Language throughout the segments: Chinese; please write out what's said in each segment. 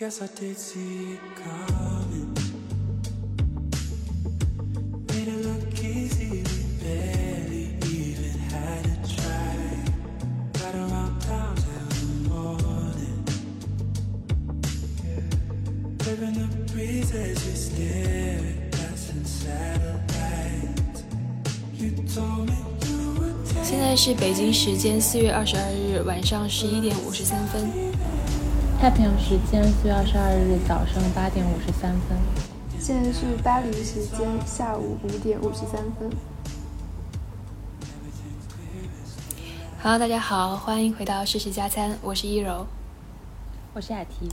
Guess I did see it coming. Made it look easy, we barely even had to try. Got around town till the morning. Living the breeze as you stare at us in satellites. You told me you would 现在是北京时间四月二十二日晚上十一点五十三分。太平洋时间四月二十二日早上八点五十三分。现在是巴黎时间下午五点五十三分。Hello，大家好，欢迎回到世事加餐，我是一柔。我是雅婷。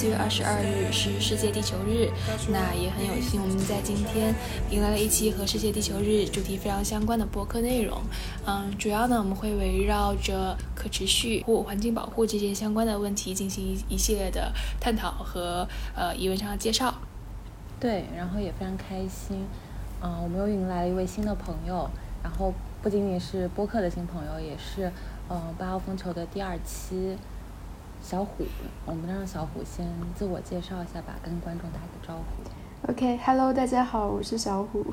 四月二十二日，是世界地球日。那也很有幸，我们在今天迎来了一期和世界地球日主题非常相关的播客内容。嗯，主要呢，我们会围绕着可持续或环境保护这些相关的问题进行一一系列的探讨和呃疑问上的介绍。对，然后也非常开心，嗯、我们又迎来了一位新的朋友，然后不仅仅是播客的新朋友，也是嗯八号风球的第二期小虎。我们让小虎先自我介绍一下吧，跟观众打个招呼。OK，Hello，、大家好，我是小虎。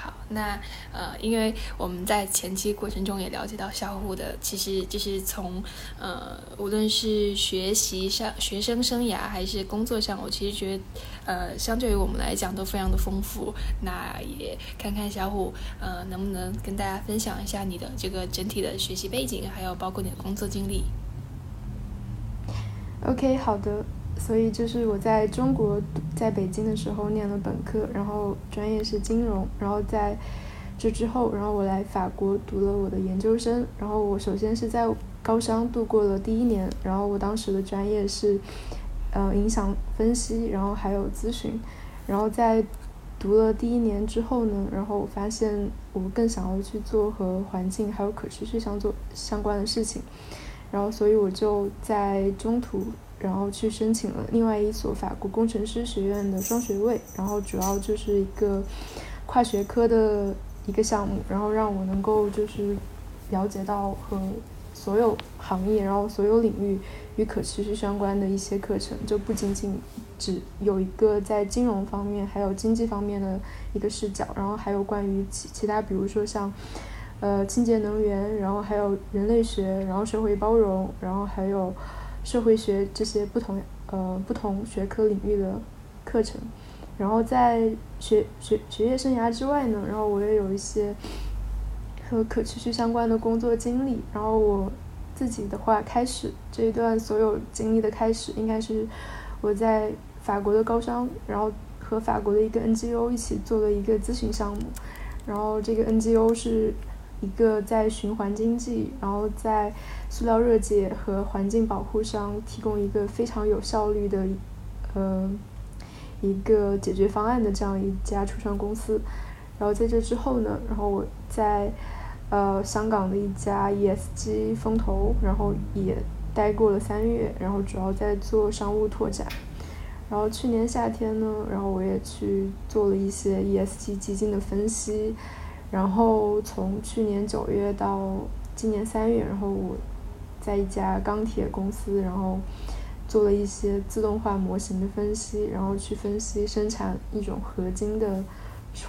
好，那呃，因为我们在前期过程中也了解到小虎的，其实就是从呃，无论是学习上、学生生涯还是工作上，我其实觉得呃，相对于我们来讲都非常的丰富。那也看看小虎呃，能不能跟大家分享一下你的这个整体的学习背景，还有包括你的工作经历。OK，好的。所以就是我在中国在北京的时候念了本科，然后专业是金融，然后在这之后，然后我来法国读了我的研究生，然后我首先是在高商度过了第一年，然后我当时的专业是呃影响分析，然后还有咨询，然后在读了第一年之后呢，然后我发现我更想要去做和环境还有可持续相做相关的事情，然后所以我就在中途。然后去申请了另外一所法国工程师学院的双学位，然后主要就是一个跨学科的一个项目，然后让我能够就是了解到和所有行业，然后所有领域与可持续相关的一些课程，就不仅仅只有一个在金融方面还有经济方面的一个视角，然后还有关于其其他，比如说像呃清洁能源，然后还有人类学，然后社会包容，然后还有。社会学这些不同呃不同学科领域的课程，然后在学学学业生涯之外呢，然后我也有一些和可持续相关的工作经历。然后我自己的话，开始这一段所有经历的开始，应该是我在法国的高商，然后和法国的一个 NGO 一起做了一个咨询项目，然后这个 NGO 是。一个在循环经济，然后在塑料热解和环境保护上提供一个非常有效率的，呃，一个解决方案的这样一家初创公司。然后在这之后呢，然后我在呃香港的一家 ESG 风投，然后也待过了三月，然后主要在做商务拓展。然后去年夏天呢，然后我也去做了一些 ESG 基金的分析。然后从去年九月到今年三月，然后我在一家钢铁公司，然后做了一些自动化模型的分析，然后去分析生产一种合金的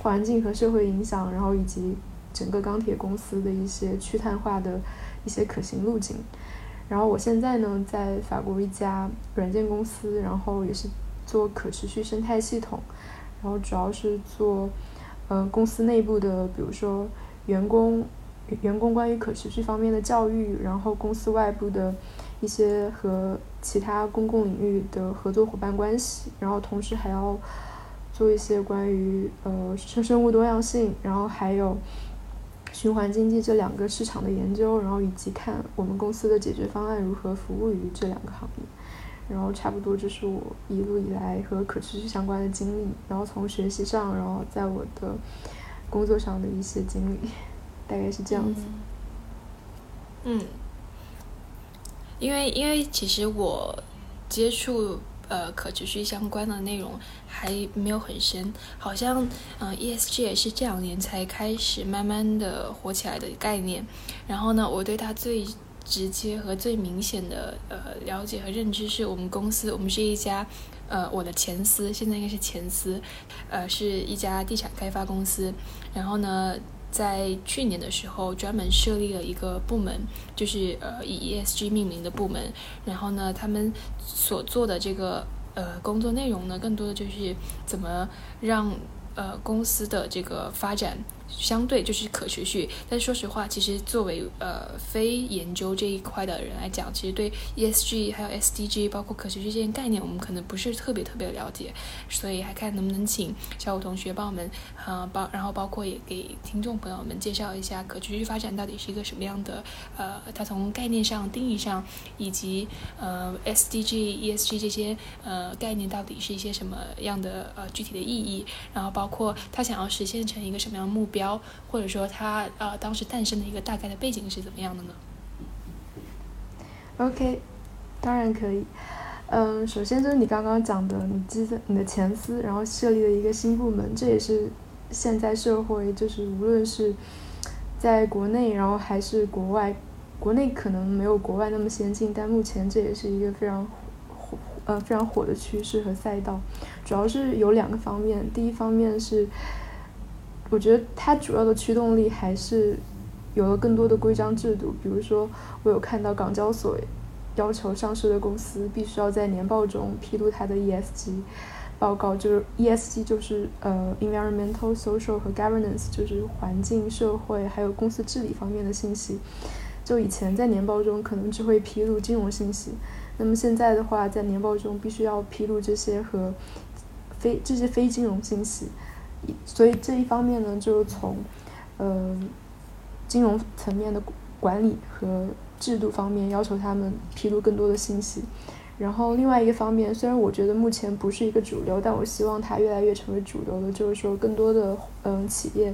环境和社会影响，然后以及整个钢铁公司的一些去碳化的一些可行路径。然后我现在呢，在法国一家软件公司，然后也是做可持续生态系统，然后主要是做。呃，公司内部的，比如说员工员工关于可持续方面的教育，然后公司外部的一些和其他公共领域的合作伙伴关系，然后同时还要做一些关于呃生生物多样性，然后还有循环经济这两个市场的研究，然后以及看我们公司的解决方案如何服务于这两个行业。然后差不多这是我一路以来和可持续相关的经历，然后从学习上，然后在我的工作上的一些经历，大概是这样子。嗯，因为因为其实我接触呃可持续相关的内容还没有很深，好像嗯 ESG 也是这两年才开始慢慢的火起来的概念。然后呢，我对它最直接和最明显的呃了解和认知是我们公司，我们是一家呃我的前司，现在应该是前司，呃是一家地产开发公司。然后呢。在去年的时候，专门设立了一个部门，就是呃以 ESG 命名的部门。然后呢，他们所做的这个呃工作内容呢，更多的就是怎么让呃公司的这个发展。相对就是可持续，但是说实话，其实作为呃非研究这一块的人来讲，其实对 ESG 还有 SDG 包括可持续这些概念，我们可能不是特别特别了解，所以还看能不能请小五同学帮我们呃包，然后包括也给听众朋友们介绍一下可持续发展到底是一个什么样的呃，它从概念上定义上，以及呃 SDG、ESG 这些呃概念到底是一些什么样的呃具体的意义，然后包括它想要实现成一个什么样的目标。标，或者说它呃当时诞生的一个大概的背景是怎么样的呢？OK，当然可以。嗯，首先就是你刚刚讲的，你记得你的前司，然后设立了一个新部门，这也是现在社会就是无论是在国内，然后还是国外，国内可能没有国外那么先进，但目前这也是一个非常火呃非常火的趋势和赛道。主要是有两个方面，第一方面是。我觉得它主要的驱动力还是有了更多的规章制度，比如说，我有看到港交所要求上市的公司必须要在年报中披露它的 ESG 报告，就是 ESG 就是呃 environmental social 和 governance 就是环境、社会还有公司治理方面的信息。就以前在年报中可能只会披露金融信息，那么现在的话，在年报中必须要披露这些和非这些非金融信息。所以这一方面呢，就是从，呃，金融层面的管理和制度方面要求他们披露更多的信息。然后另外一个方面，虽然我觉得目前不是一个主流，但我希望它越来越成为主流的，就是说更多的嗯企业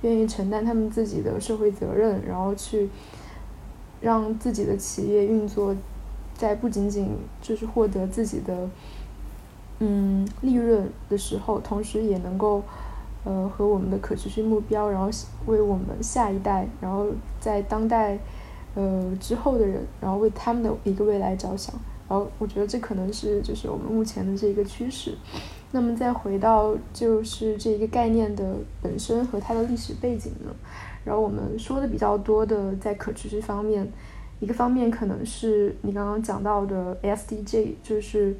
愿意承担他们自己的社会责任，然后去让自己的企业运作在不仅仅就是获得自己的嗯利润的时候，同时也能够。呃，和我们的可持续目标，然后为我们下一代，然后在当代，呃之后的人，然后为他们的一个未来着想。然后我觉得这可能是就是我们目前的这一个趋势。那么再回到就是这一个概念的本身和它的历史背景呢？然后我们说的比较多的在可持续方面，一个方面可能是你刚刚讲到的 SDG，就是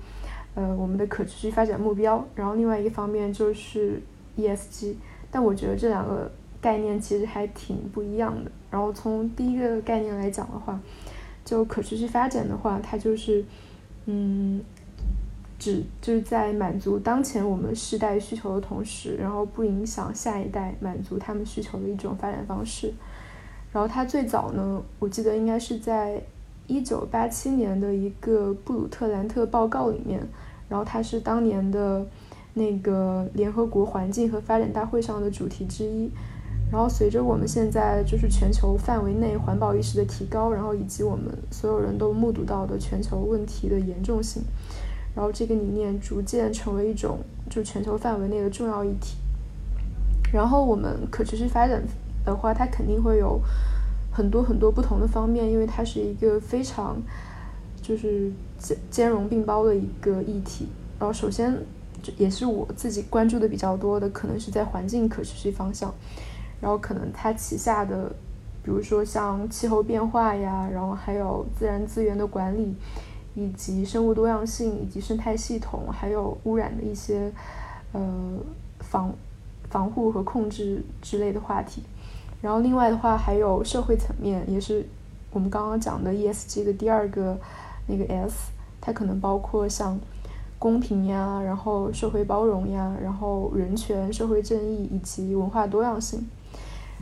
呃我们的可持续发展目标。然后另外一个方面就是。ESG，但我觉得这两个概念其实还挺不一样的。然后从第一个概念来讲的话，就可持续发展的话，它就是，嗯，只就是在满足当前我们世代需求的同时，然后不影响下一代满足他们需求的一种发展方式。然后它最早呢，我记得应该是在一九八七年的一个布鲁特兰特报告里面，然后它是当年的。那个联合国环境和发展大会上的主题之一，然后随着我们现在就是全球范围内环保意识的提高，然后以及我们所有人都目睹到的全球问题的严重性，然后这个理念逐渐成为一种就全球范围内的重要议题。然后我们可持续发展的话，它肯定会有很多很多不同的方面，因为它是一个非常就是兼兼容并包的一个议题。然后首先。也是我自己关注的比较多的，可能是在环境可持续方向，然后可能它旗下的，比如说像气候变化呀，然后还有自然资源的管理，以及生物多样性，以及生态系统，还有污染的一些呃防防护和控制之类的话题。然后另外的话，还有社会层面，也是我们刚刚讲的 ESG 的第二个那个 S，它可能包括像。公平呀，然后社会包容呀，然后人权、社会正义以及文化多样性，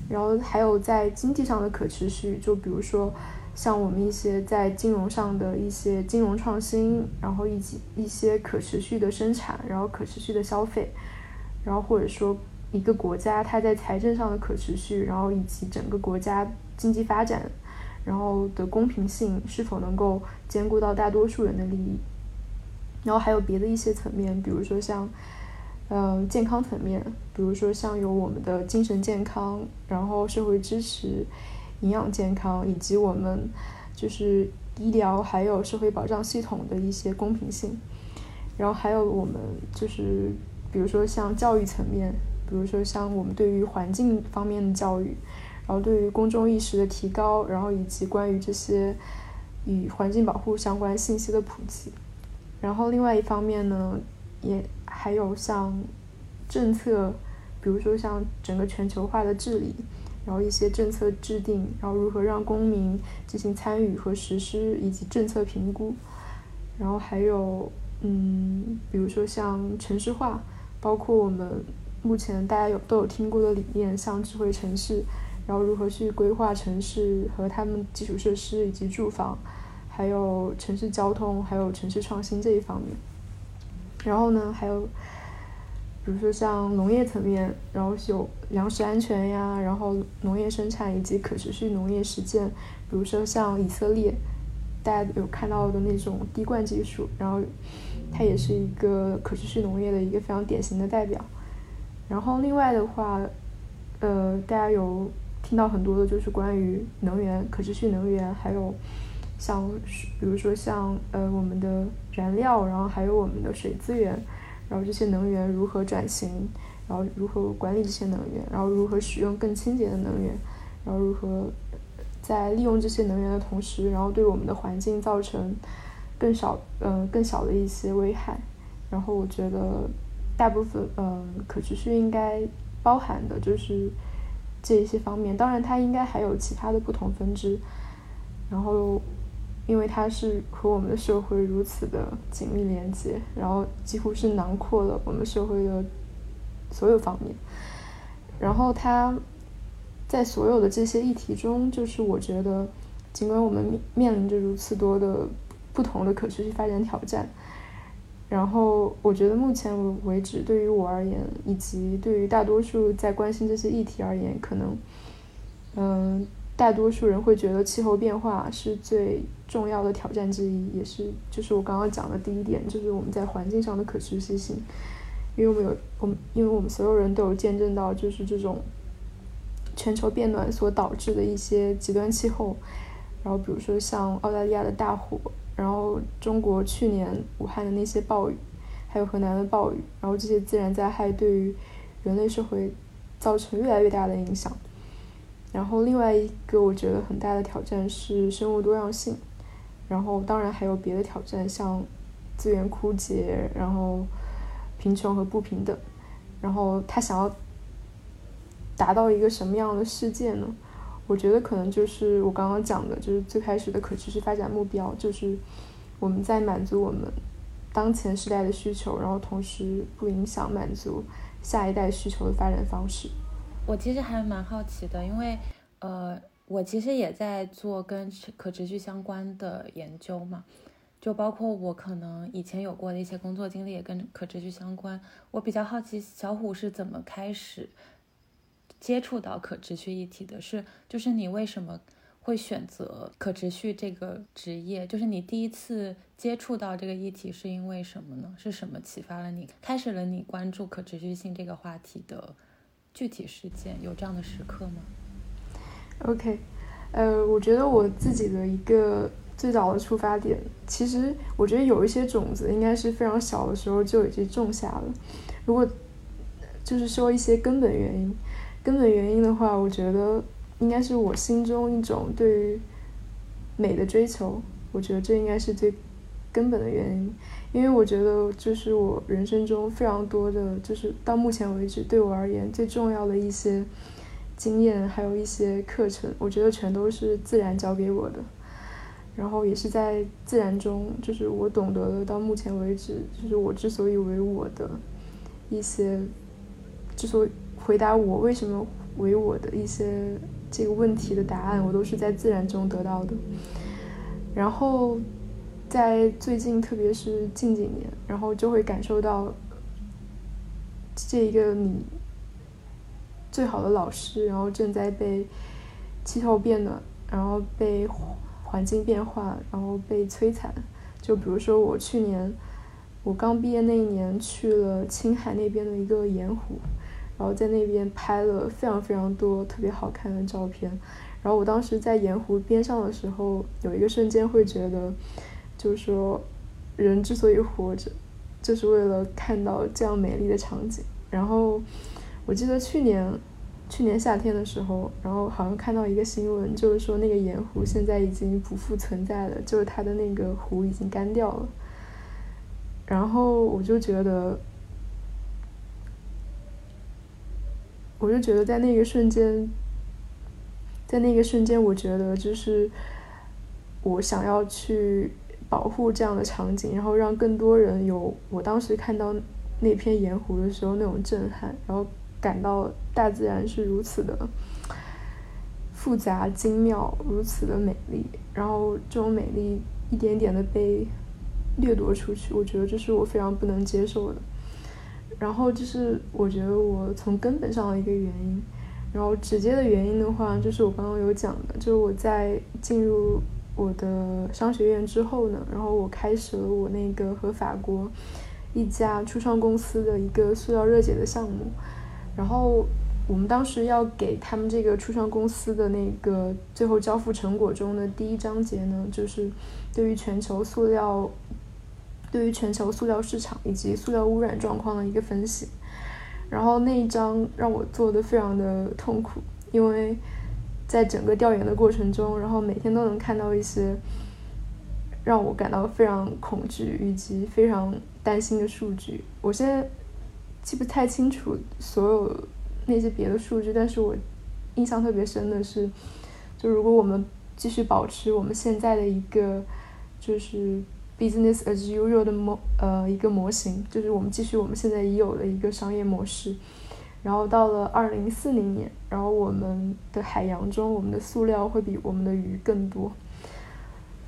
然后还有在经济上的可持续，就比如说像我们一些在金融上的一些金融创新，然后以及一些可持续的生产，然后可持续的消费，然后或者说一个国家它在财政上的可持续，然后以及整个国家经济发展，然后的公平性是否能够兼顾到大多数人的利益。然后还有别的一些层面，比如说像，呃，健康层面，比如说像有我们的精神健康，然后社会支持、营养健康，以及我们就是医疗还有社会保障系统的一些公平性。然后还有我们就是，比如说像教育层面，比如说像我们对于环境方面的教育，然后对于公众意识的提高，然后以及关于这些与环境保护相关信息的普及。然后另外一方面呢，也还有像政策，比如说像整个全球化的治理，然后一些政策制定，然后如何让公民进行参与和实施，以及政策评估。然后还有，嗯，比如说像城市化，包括我们目前大家有都有听过的理念，像智慧城市，然后如何去规划城市和他们基础设施以及住房。还有城市交通，还有城市创新这一方面。然后呢，还有，比如说像农业层面，然后有粮食安全呀，然后农业生产以及可持续农业实践。比如说像以色列，大家有看到的那种滴灌技术，然后它也是一个可持续农业的一个非常典型的代表。然后另外的话，呃，大家有听到很多的就是关于能源、可持续能源，还有。像，比如说像呃我们的燃料，然后还有我们的水资源，然后这些能源如何转型，然后如何管理这些能源，然后如何使用更清洁的能源，然后如何在利用这些能源的同时，然后对我们的环境造成更少嗯更小的一些危害。然后我觉得大部分嗯可持续应该包含的就是这一些方面，当然它应该还有其他的不同分支，然后。因为它是和我们的社会如此的紧密连接，然后几乎是囊括了我们社会的所有方面。然后它在所有的这些议题中，就是我觉得，尽管我们面临着如此多的不同的可持续发展挑战，然后我觉得目前为止，对于我而言，以及对于大多数在关心这些议题而言，可能，嗯。大多数人会觉得气候变化是最重要的挑战之一，也是就是我刚刚讲的第一点，就是我们在环境上的可持续性。因为我们有我们，因为我们所有人都有见证到，就是这种全球变暖所导致的一些极端气候，然后比如说像澳大利亚的大火，然后中国去年武汉的那些暴雨，还有河南的暴雨，然后这些自然灾害对于人类社会造成越来越大的影响。然后另外一个我觉得很大的挑战是生物多样性，然后当然还有别的挑战，像资源枯竭，然后贫穷和不平等。然后他想要达到一个什么样的世界呢？我觉得可能就是我刚刚讲的，就是最开始的可持续发展目标，就是我们在满足我们当前时代的需求，然后同时不影响满足下一代需求的发展方式。我其实还蛮好奇的，因为，呃，我其实也在做跟可持续相关的研究嘛，就包括我可能以前有过的一些工作经历也跟可持续相关。我比较好奇小虎是怎么开始接触到可持续议题的？是就是你为什么会选择可持续这个职业？就是你第一次接触到这个议题是因为什么呢？是什么启发了你，开始了你关注可持续性这个话题的？具体事件有这样的时刻吗？OK，呃，我觉得我自己的一个最早的出发点，其实我觉得有一些种子应该是非常小的时候就已经种下了。如果就是说一些根本原因，根本原因的话，我觉得应该是我心中一种对于美的追求。我觉得这应该是最根本的原因。因为我觉得，就是我人生中非常多的，就是到目前为止对我而言最重要的一些经验，还有一些课程，我觉得全都是自然教给我的。然后也是在自然中，就是我懂得了到目前为止，就是我之所以为我的一些，之所以回答我为什么为我的一些这个问题的答案，我都是在自然中得到的。然后在最近，特别是近几年，然后就会感受到这一个你最好的老师，然后正在被气候变暖，然后被环境变化，然后被摧残。就比如说我去年。我刚毕业那一年去了青海那边的一个盐湖，然后在那边拍了非常非常多特别好看的照片。然后我当时在盐湖边上的时候，有一个瞬间会觉得，就是说，人之所以活着，就是为了看到这样美丽的场景。然后我记得去年，去年夏天的时候，然后好像看到一个新闻，就是说那个盐湖现在已经不复存在了，就是它的那个湖已经干掉了。然后我就觉得，我就觉得在那个瞬间，在那个瞬间，我觉得就是我想要去保护这样的场景，然后让更多人有我当时看到那片盐湖的时候那种震撼，然后感到大自然是如此的复杂精妙，如此的美丽，然后这种美丽一点点的被。掠夺出去，我觉得这是我非常不能接受的。然后就是我觉得我从根本上的一个原因，然后直接的原因的话，就是我刚刚有讲的，就是我在进入我的商学院之后呢，然后我开始了我那个和法国一家初创公司的一个塑料热解的项目。然后我们当时要给他们这个初创公司的那个最后交付成果中的第一章节呢，就是对于全球塑料。对于全球塑料市场以及塑料污染状况的一个分析，然后那一章让我做的非常的痛苦，因为在整个调研的过程中，然后每天都能看到一些让我感到非常恐惧以及非常担心的数据。我现在记不太清楚所有那些别的数据，但是我印象特别深的是，就如果我们继续保持我们现在的一个就是。business as usual 的模呃一个模型，就是我们继续我们现在已有的一个商业模式，然后到了二零四零年，然后我们的海洋中我们的塑料会比我们的鱼更多，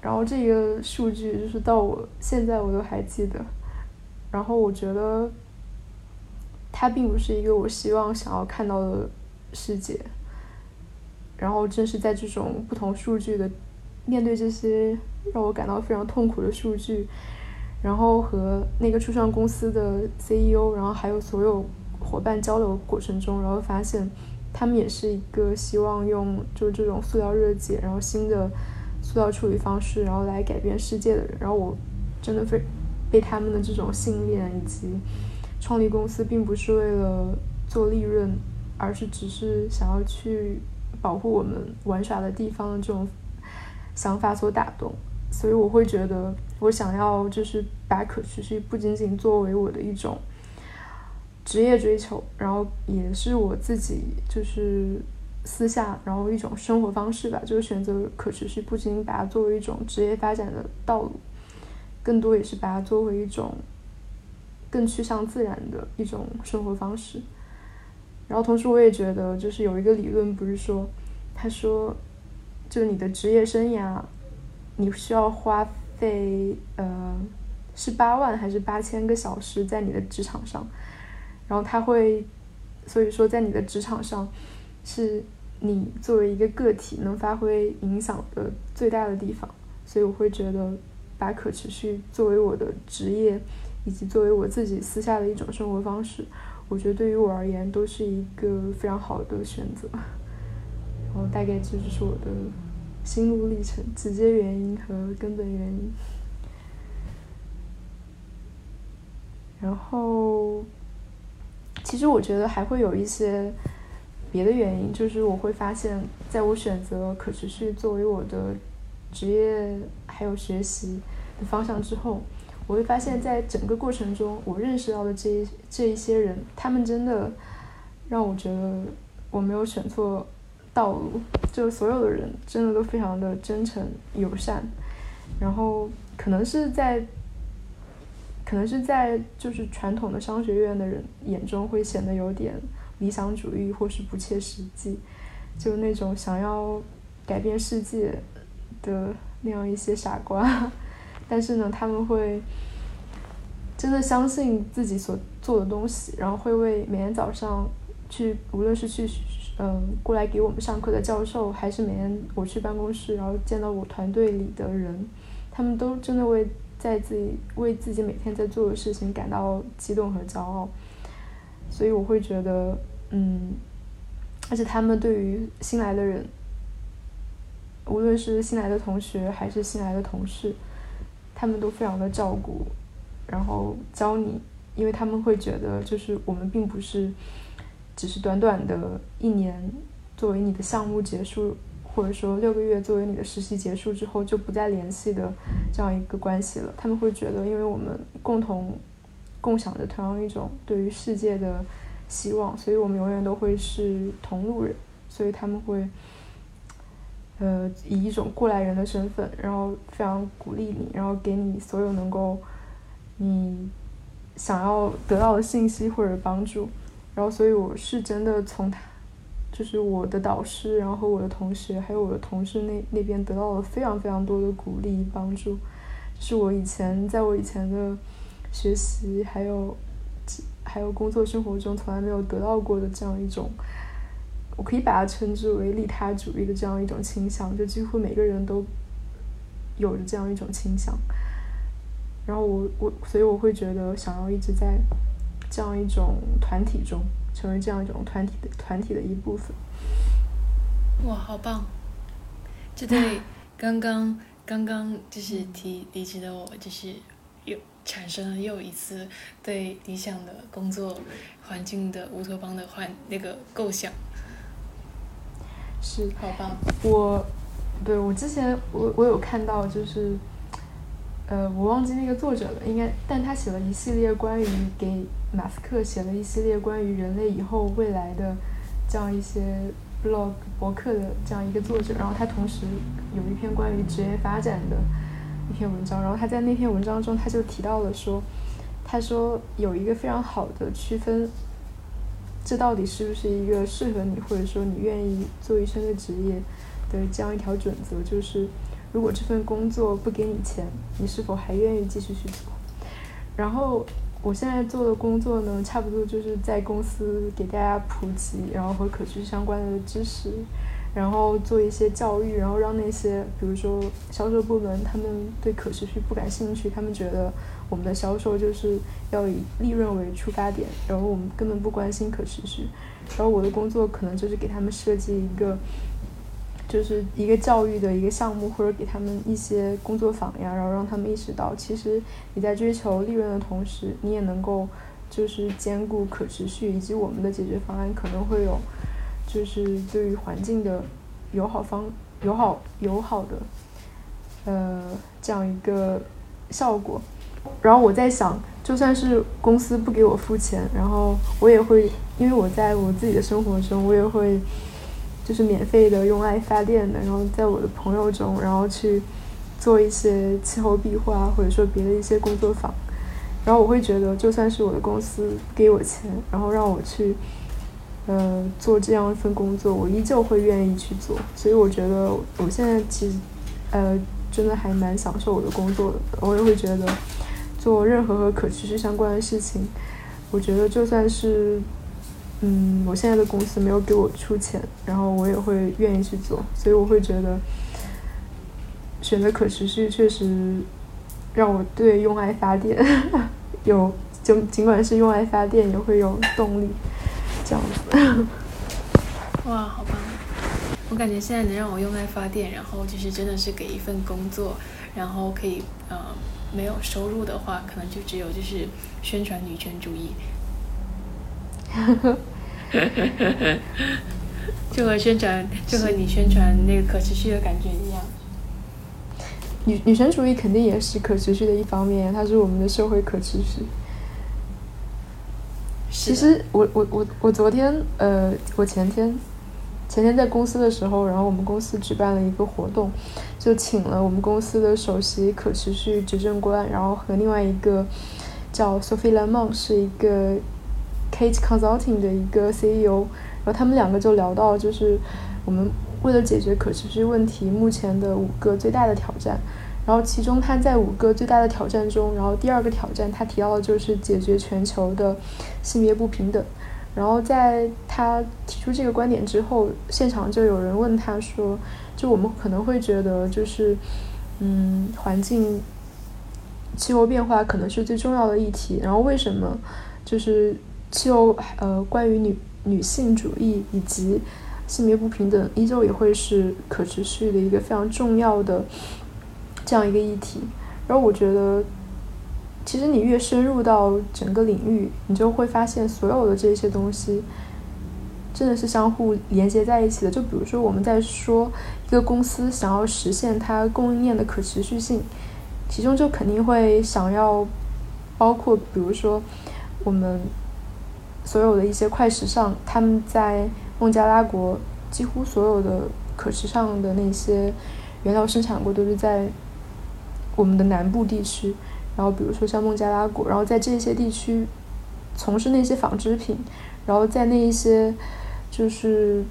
然后这个数据就是到我现在我都还记得，然后我觉得它并不是一个我希望想要看到的世界，然后正是在这种不同数据的面对这些。让我感到非常痛苦的数据，然后和那个初创公司的 CEO，然后还有所有伙伴交流过程中，然后发现他们也是一个希望用就这种塑料热解，然后新的塑料处理方式，然后来改变世界的人。然后我真的非被他们的这种信念以及创立公司并不是为了做利润，而是只是想要去保护我们玩耍的地方的这种想法所打动。所以我会觉得，我想要就是把可持续不仅仅作为我的一种职业追求，然后也是我自己就是私下，然后一种生活方式吧。就是选择可持续，不仅把它作为一种职业发展的道路，更多也是把它作为一种更趋向自然的一种生活方式。然后同时，我也觉得，就是有一个理论，不是说，他说，就是你的职业生涯。你需要花费呃是八万还是八千个小时在你的职场上，然后他会，所以说在你的职场上，是你作为一个个体能发挥影响的最大的地方，所以我会觉得把可持续作为我的职业，以及作为我自己私下的一种生活方式，我觉得对于我而言都是一个非常好的选择，然后大概这就是我的。心路历程、直接原因和根本原因。然后，其实我觉得还会有一些别的原因，就是我会发现，在我选择可持续作为我的职业还有学习的方向之后，我会发现在整个过程中，我认识到的这一这一些人，他们真的让我觉得我没有选错。道路，就所有的人真的都非常的真诚友善，然后可能是在，可能是在就是传统的商学院的人眼中会显得有点理想主义或是不切实际，就那种想要改变世界的那样一些傻瓜，但是呢，他们会真的相信自己所做的东西，然后会为每天早上去，无论是去嗯过来给我们上课的教授，还是每天我去办公室，然后见到我团队里的人，他们都真的为在自己为自己每天在做的事情感到激动和骄傲，所以我会觉得，嗯，而且他们对于新来的人，无论是新来的同学还是新来的同事，他们都非常的照顾，然后教你，因为他们会觉得，就是我们并不是只是短短的一年作为你的项目结束，或者说六个月作为你的实习结束之后就不再联系的这样一个关系了。他们会觉得，因为我们共同共享着同样一种对于世界的希望，所以我们永远都会是同路人，所以他们会。呃，以一种过来人的身份，然后非常鼓励你，然后给你所有能够你想要得到的信息或者帮助，然后所以我是真的从他，就是我的导师，然后我的同学，还有我的同事那那边得到了非常非常多的鼓励帮助，是我以前在我以前的学习还有还有工作生活中从来没有得到过的这样一种。我可以把它称之为利他主义的这样一种倾向，就几乎每个人都有着这样一种倾向。然后我我所以我会觉得想要一直在这样一种团体中，成为这样一种团体的团体的一部分。哇，好棒！这对刚刚刚刚就是提离职的我，就是又产生了又一次对理想的工作环境的乌托邦的幻那个构想。是，好棒。我，对我之前我我有看到就是，呃，我忘记那个作者了，应该，但他写了一系列关于给马斯克写了一系列关于人类以后未来的这样一些 blog 博客的这样一个作者，然后他同时有一篇关于职业发展的一篇文章，然后他在那篇文章中他就提到了说，他说有一个非常好的区分。这到底是不是一个适合你，或者说你愿意做一生的职业的这样一条准则？就是如果这份工作不给你钱，你是否还愿意继续去做？然后我现在做的工作呢，差不多就是在公司给大家普及，然后和可持续相关的知识。然后做一些教育，然后让那些比如说销售部门，他们对可持续不感兴趣，他们觉得我们的销售就是要以利润为出发点，然后我们根本不关心可持续。然后我的工作可能就是给他们设计一个，就是一个教育的一个项目，或者给他们一些工作坊呀，然后让他们意识到，其实你在追求利润的同时，你也能够就是兼顾可持续，以及我们的解决方案可能会有。就是对于环境的友好方友好友好的呃这样一个效果，然后我在想，就算是公司不给我付钱，然后我也会，因为我在我自己的生活中，我也会就是免费的用爱发电的，然后在我的朋友中，然后去做一些气候壁画或者说别的一些工作坊，然后我会觉得，就算是我的公司给我钱，然后让我去。呃，做这样一份工作，我依旧会愿意去做。所以我觉得，我现在其实，呃，真的还蛮享受我的工作的。我也会觉得，做任何和可持续相关的事情，我觉得就算是，嗯，我现在的公司没有给我出钱，然后我也会愿意去做。所以我会觉得，选择可持续确实让我对用爱发电 有，就尽管是用爱发电，也会有动力。这样子，哇，好棒！我感觉现在能让我用爱发电，然后就是真的是给一份工作，然后可以呃没有收入的话，可能就只有就是宣传女权主义，就和宣传就和你宣传那个可持续的感觉一样。女女权主义肯定也是可持续的一方面，它是我们的社会可持续。其实我我我我昨天呃我前天前天在公司的时候，然后我们公司举办了一个活动，就请了我们公司的首席可持续执政官，然后和另外一个叫 Sophie Lemon 是一个 Kate Consulting 的一个 CEO，然后他们两个就聊到就是我们为了解决可持续问题，目前的五个最大的挑战。然后其中他在五个最大的挑战中，然后第二个挑战他提到的就是解决全球的性别不平等。然后在他提出这个观点之后，现场就有人问他说：“就我们可能会觉得，就是嗯，环境气候变化可能是最重要的议题。然后为什么就是就呃，关于女女性主义以及性别不平等，依旧也会是可持续的一个非常重要的这样一个议题？然后我觉得。”其实你越深入到整个领域，你就会发现所有的这些东西真的是相互连接在一起的。就比如说，我们在说一个公司想要实现它供应链的可持续性，其中就肯定会想要包括，比如说我们所有的一些快时尚，他们在孟加拉国几乎所有的可时尚的那些原料生产国都是在我们的南部地区。然后，比如说像孟加拉国，然后在这些地区从事那些纺织品，然后在那一些就是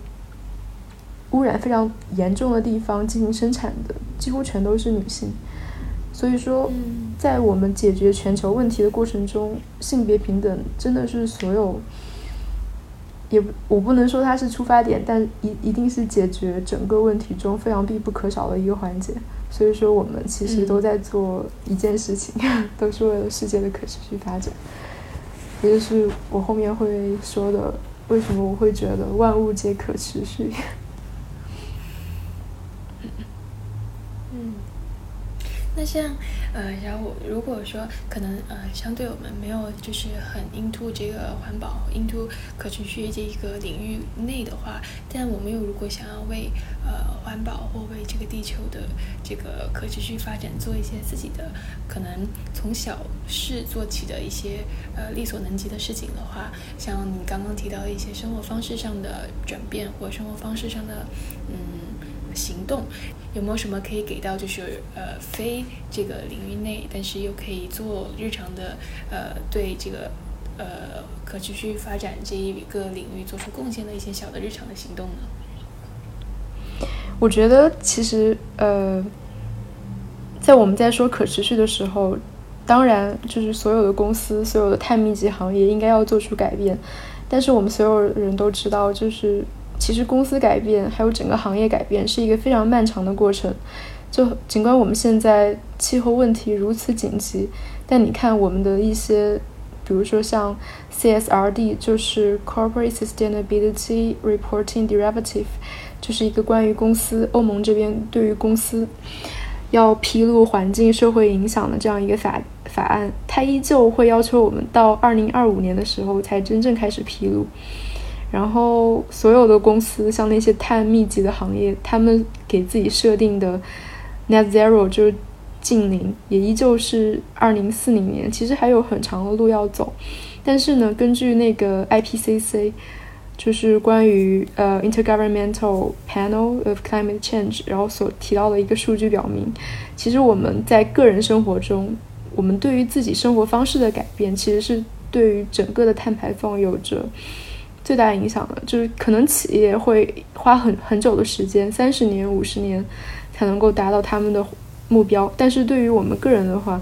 污染非常严重的地方进行生产的，几乎全都是女性。所以说，在我们解决全球问题的过程中，性别平等真的是所有，也我不能说它是出发点，但一一定是解决整个问题中非常必不可少的一个环节。所以说，我们其实都在做一件事情，都是为了世界的可持续发展。也就是我后面会说的，为什么我会觉得万物皆可持续。那像，呃，然后如果说可能，呃，相对我们没有就是很 into 这个环保，into 可持续这一个领域内的话，但我们又如果想要为呃环保或为这个地球的这个可持续发展做一些自己的可能从小事做起的一些呃力所能及的事情的话，像你刚刚提到的一些生活方式上的转变或生活方式上的嗯行动。有没有什么可以给到，就是呃非这个领域内，但是又可以做日常的呃对这个呃可持续发展这一个领域做出贡献的一些小的日常的行动呢？我觉得其实呃，在我们在说可持续的时候，当然就是所有的公司、所有的碳密集行业应该要做出改变，但是我们所有人都知道，就是。其实公司改变，还有整个行业改变，是一个非常漫长的过程。就尽管我们现在气候问题如此紧急，但你看我们的一些，比如说像 CSRD，就是 Corporate Sustainability Reporting Directive，就是一个关于公司欧盟这边对于公司要披露环境社会影响的这样一个法法案，它依旧会要求我们到二零二五年的时候才真正开始披露。然后，所有的公司，像那些碳密集的行业，他们给自己设定的 net zero 就是近零，也依旧是二零四零年。其实还有很长的路要走。但是呢，根据那个 IPCC，就是关于呃 Intergovernmental Panel of Climate Change，然后所提到的一个数据表明，其实我们在个人生活中，我们对于自己生活方式的改变，其实是对于整个的碳排放有着。最大影响的就是可能企业会花很很久的时间，三十年、五十年才能够达到他们的目标。但是对于我们个人的话，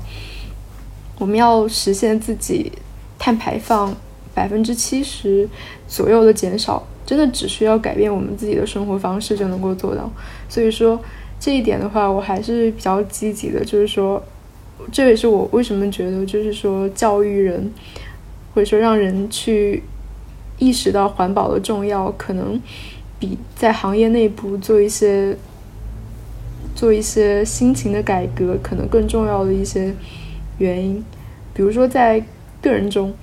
我们要实现自己碳排放百分之七十左右的减少，真的只需要改变我们自己的生活方式就能够做到。所以说这一点的话，我还是比较积极的。就是说，这也是我为什么觉得，就是说教育人，或者说让人去。意识到环保的重要，可能比在行业内部做一些做一些心情的改革可能更重要的一些原因。比如说，在个人中，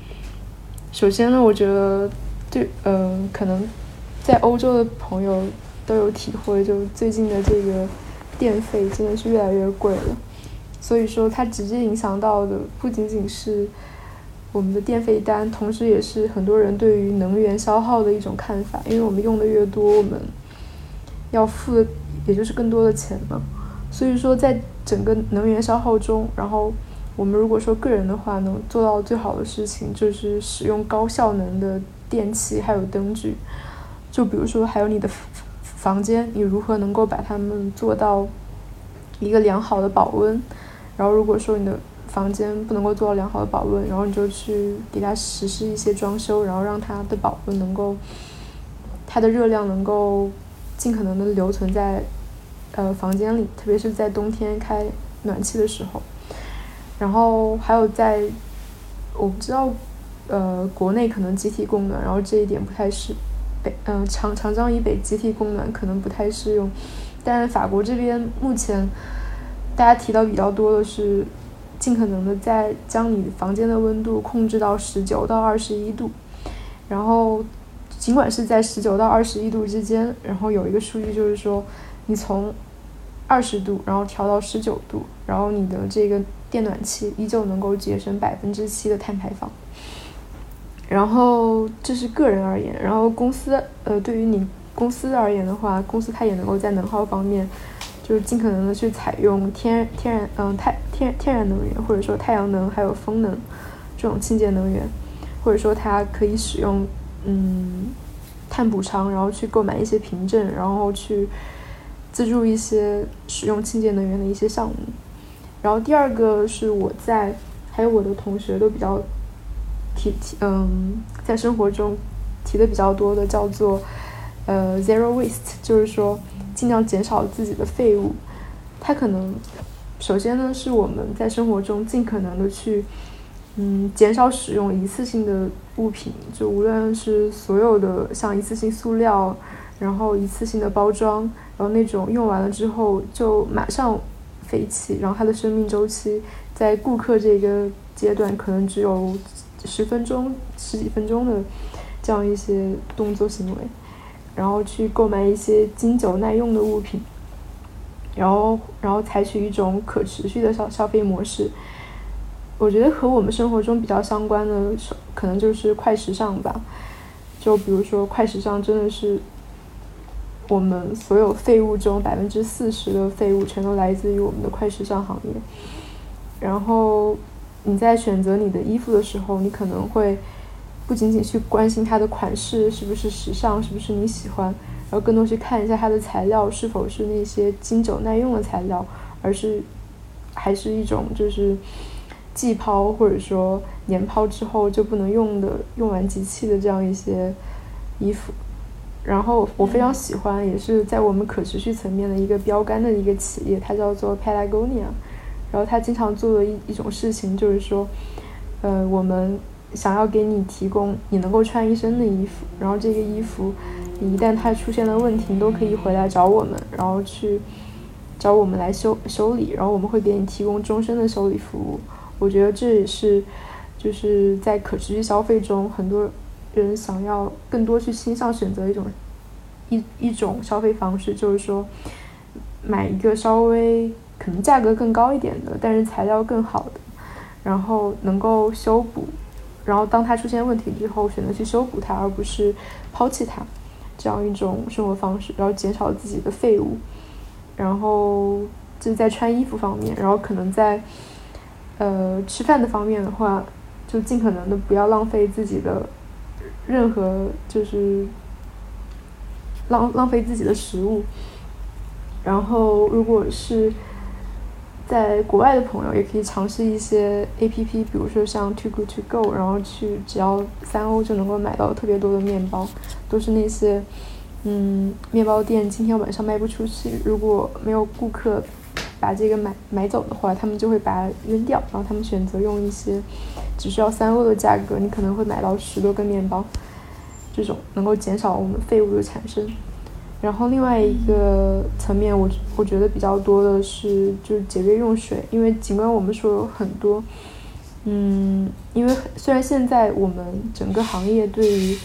首先呢，我觉得对，嗯，可能在欧洲的朋友都有体会，就最近的这个电费真的是越来越贵了。所以说，它直接影响到的不仅仅是。我们的电费单，同时也是很多人对于能源消耗的一种看法，因为我们用的越多，我们要付的也就是更多的钱嘛。所以说，在整个能源消耗中，然后我们如果说个人的话，能做到最好的事情就是使用高效能的电器还有灯具。就比如说，还有你的房间，你如何能够把它们做到一个良好的保温？然后如果说你的房间不能够做到良好的保温，然后你就去给它实施一些装修，然后让它的保温能够，它的热量能够尽可能的留存在呃房间里，特别是在冬天开暖气的时候。然后还有在，我不知道，呃，国内可能集体供暖，然后这一点不太适，北嗯长长江以北集体供暖可能不太适用，但法国这边目前大家提到比较多的是，尽可能的在将你房间的温度控制到十九到二十一度，然后尽管是在十九到二十一度之间，然后有一个数据就是说，你从二十度然后调到十九度，然后你的这个。电暖气依旧能够节省百分之七的碳排放，然后这是个人而言，然后公司呃对于你公司而言的话，公司它也能够在能耗方面，就尽可能的去采用天天然嗯太天天然能源或者说太阳能还有风能这种清洁能源，或者说它可以使用嗯碳补偿，然后去购买一些凭证，然后去资助一些使用清洁能源的一些项目。然后第二个是我在，还有我的同学都比较提提嗯，在生活中提的比较多的叫做呃 zero waste，就是说尽量减少自己的废物。它可能首先呢是我们在生活中尽可能的去嗯减少使用一次性的物品，就无论是所有的像一次性塑料，然后一次性的包装，然后那种用完了之后就马上。废弃，然后它的生命周期在顾客这个阶段可能只有十分钟、十几分钟的这样一些动作行为，然后去购买一些经久耐用的物品，然后然后采取一种可持续的消消费模式。我觉得和我们生活中比较相关的，可能就是快时尚吧。就比如说快时尚，真的是。我们所有废物中百分之四十的废物全都来自于我们的快时尚行业。然后你在选择你的衣服的时候，你可能会不仅仅去关心它的款式是不是时尚，是不是你喜欢，然后更多去看一下它的材料是否是那些经久耐用的材料，而是还是一种就是季抛或者说年抛之后就不能用的用完即弃的这样一些衣服。然后我非常喜欢，也是在我们可持续层面的一个标杆的一个企业，它叫做 Patagonia。然后它经常做的一一种事情就是说，呃，我们想要给你提供你能够穿一身的衣服，然后这个衣服，你一旦它出现了问题，你都可以回来找我们，然后去找我们来修修理，然后我们会给你提供终身的修理服务。我觉得这也是就是在可持续消费中很多。人想要更多去倾向选择一种一一种消费方式，就是说买一个稍微可能价格更高一点的，但是材料更好的，然后能够修补，然后当它出现问题之后，选择去修补它，而不是抛弃它，这样一种生活方式，然后减少自己的废物，然后就是在穿衣服方面，然后可能在呃吃饭的方面的话，就尽可能的不要浪费自己的。任何就是浪浪费自己的食物，然后如果是在国外的朋友，也可以尝试一些 A P P，比如说像 Too Good To Go，然后去只要三欧就能够买到特别多的面包，都是那些嗯面包店今天晚上卖不出去，如果没有顾客把这个买买走的话，他们就会把它扔掉，然后他们选择用一些。只需要三欧的价格，你可能会买到十多根面包，这种能够减少我们废物的产生。然后另外一个层面，我我觉得比较多的是就是节约用水，因为尽管我们说有很多，嗯，因为虽然现在我们整个行业对于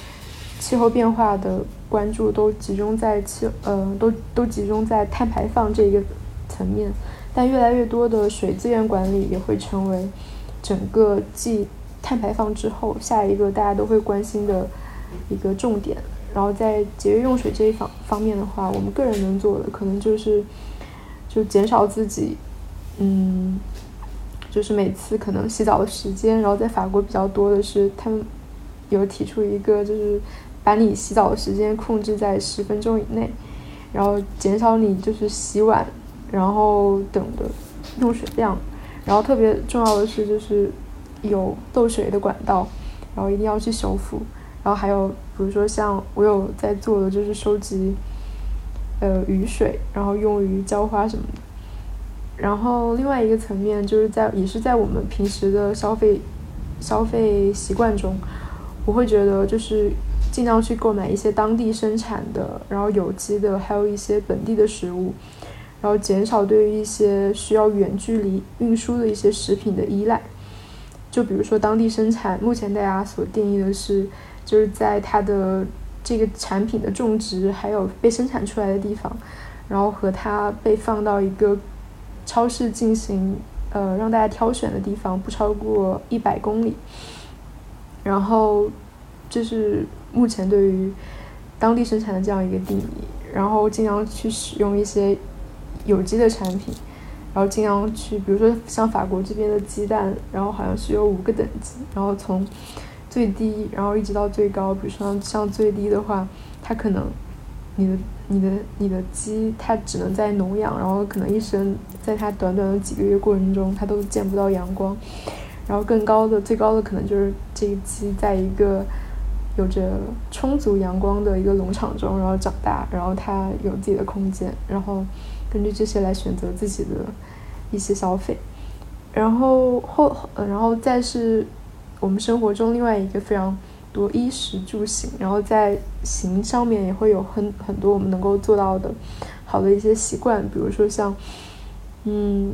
气候变化的关注都集中在气呃都都集中在碳排放这一个层面，但越来越多的水资源管理也会成为。整个继碳排放之后，下一个大家都会关心的一个重点。然后在节约用水这一方方面的话，我们个人能做的可能就是，就减少自己，嗯，就是每次可能洗澡的时间。然后在法国比较多的是，他们有提出一个，就是把你洗澡的时间控制在十分钟以内。然后减少你就是洗碗，然后等的用水量，然后特别重要的是就是有漏水的管道，然后一定要去修复，然后还有比如说像我有在做的就是收集，呃雨水，然后用于浇花什么的。然后另外一个层面就是在也是在我们平时的消费消费习惯中，我会觉得就是尽量去购买一些当地生产的，然后有机的，还有一些本地的食物，然后减少对于一些需要远距离运输的一些食品的依赖。就比如说当地生产，目前大家所定义的是，就是在它的这个产品的种植还有被生产出来的地方，然后和它被放到一个。超市进行呃让大家挑选的地方不超过一百公里，然后这是目前对于当地生产的这样一个定义，然后尽量去使用一些有机的产品，然后尽量去比如说像法国这边的鸡蛋，然后好像是有五个等级，然后从最低然后一直到最高，比如说像最低的话，它可能你的。你的你的鸡它只能在笼养，然后可能一生在它短短的几个月过程中，它都见不到阳光。然后更高的最高的可能就是这个鸡在一个有着充足阳光的一个农场中，然后长大，然后它有自己的空间，然后根据这些来选择自己的一些消费。然后后然后再是我们生活中另外一个非常。多衣食住行，然后在行上面也会有很很多我们能够做到的好的一些习惯，比如说像，嗯，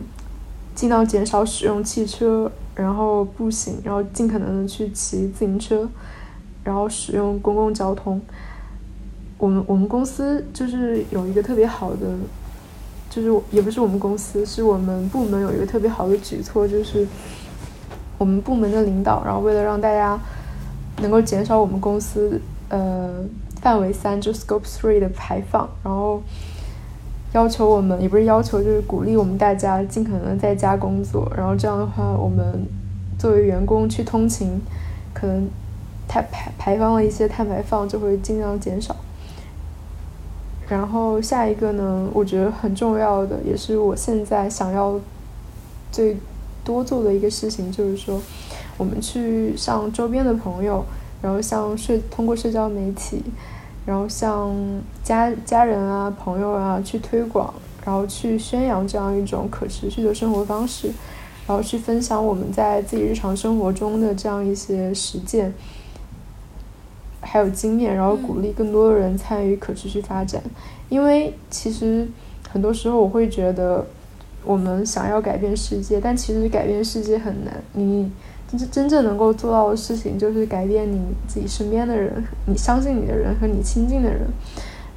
尽量减少使用汽车，然后步行，然后尽可能的去骑自行车，然后使用公共交通。我们我们公司就是有一个特别好的，就是也不是我们公司，是我们部门有一个特别好的举措，就是我们部门的领导，然后为了让大家。能够减少我们公司呃范围三就 scope three 的排放，然后要求我们也不是要求，就是鼓励我们大家尽可能在家工作，然后这样的话，我们作为员工去通勤，可能碳排排放了一些碳排放就会尽量减少。然后下一个呢，我觉得很重要的，也是我现在想要最多做的一个事情，就是说。我们去向周边的朋友，然后向社通过社交媒体，然后向家家人啊、朋友啊去推广，然后去宣扬这样一种可持续的生活方式，然后去分享我们在自己日常生活中的这样一些实践，还有经验，然后鼓励更多的人参与可持续发展。因为其实很多时候我会觉得，我们想要改变世界，但其实改变世界很难。你。真真正能够做到的事情，就是改变你自己身边的人，你相信你的人和你亲近的人，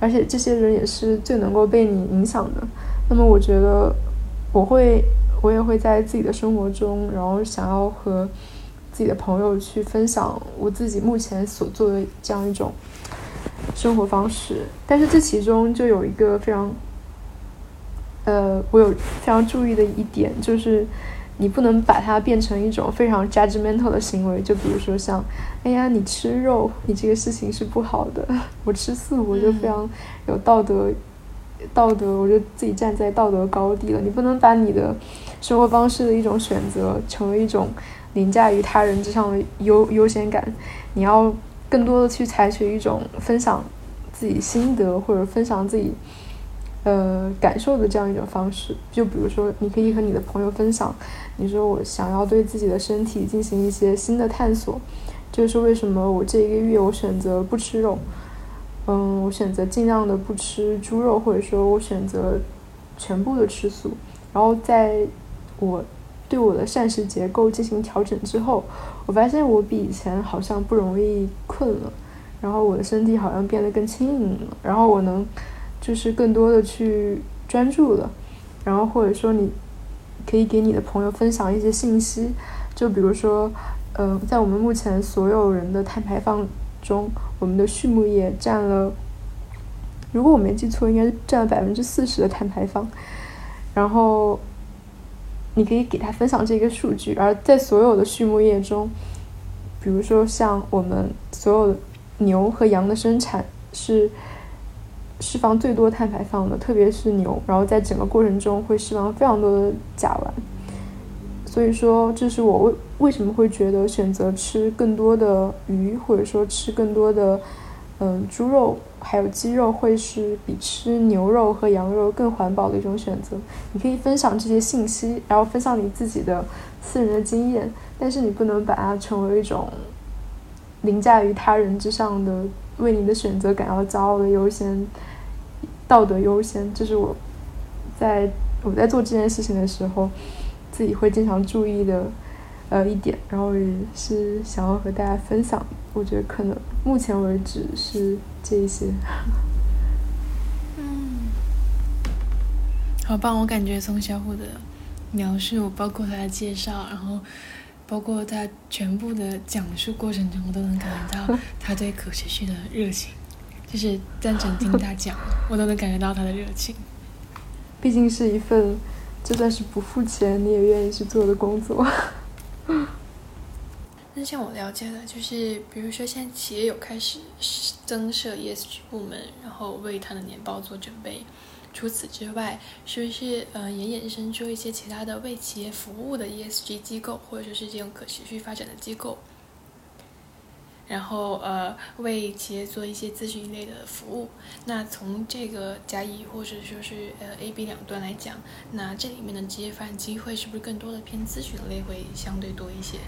而且这些人也是最能够被你影响的。那么，我觉得我会，我也会在自己的生活中，然后想要和自己的朋友去分享我自己目前所做的这样一种生活方式。但是这其中就有一个非常，呃，我有非常注意的一点就是。你不能把它变成一种非常 judgmental 的行为，就比如说像，哎呀，你吃肉，你这个事情是不好的。我吃素，我就非常有道德，道德，我就自己站在道德高地了。你不能把你的生活方式的一种选择，成为一种凌驾于他人之上的优优先感。你要更多的去采取一种分享自己心得或者分享自己。呃，感受的这样一种方式，就比如说，你可以和你的朋友分享，你说我想要对自己的身体进行一些新的探索，就是为什么我这一个月我选择不吃肉，嗯，我选择尽量的不吃猪肉，或者说我选择全部的吃素，然后在我对我的膳食结构进行调整之后，我发现我比以前好像不容易困了，然后我的身体好像变得更轻盈了，然后我能。就是更多的去专注了，然后或者说你可以给你的朋友分享一些信息，就比如说，呃，在我们目前所有人的碳排放中，我们的畜牧业占了，如果我没记错，应该是占了百分之四十的碳排放。然后你可以给他分享这个数据，而在所有的畜牧业中，比如说像我们所有的牛和羊的生产是。释放最多碳排放的，特别是牛，然后在整个过程中会释放非常多的甲烷。所以说，这是我为为什么会觉得选择吃更多的鱼，或者说吃更多的嗯猪肉还有鸡肉，会是比吃牛肉和羊肉更环保的一种选择。你可以分享这些信息，然后分享你自己的私人的经验，但是你不能把它成为一种凌驾于他人之上的。为你的选择感到骄傲的优先，道德优先，这是我在我在做这件事情的时候，自己会经常注意的呃一点，然后也是想要和大家分享。我觉得可能目前为止是这一些。嗯，好棒！我感觉从小虎的描述，包括他的介绍，然后。包括他全部的讲述过程中，我都能感觉到 他对可持续的热情，就是单纯听他讲，我都能感觉到他的热情。毕竟是一份，就算是不付钱你也愿意去做的工作。那像我了解的，就是比如说现在企业有开始增设 ESG 部门，然后为他的年报做准备。除此之外，是不是呃也衍生出一些其他的为企业服务的 ESG 机构，或者说是这种可持续发展的机构？然后呃为企业做一些咨询类的服务。那从这个甲乙或者说是呃 A、B 两端来讲，那这里面的职业发展机会是不是更多的偏咨询类会相对多一些？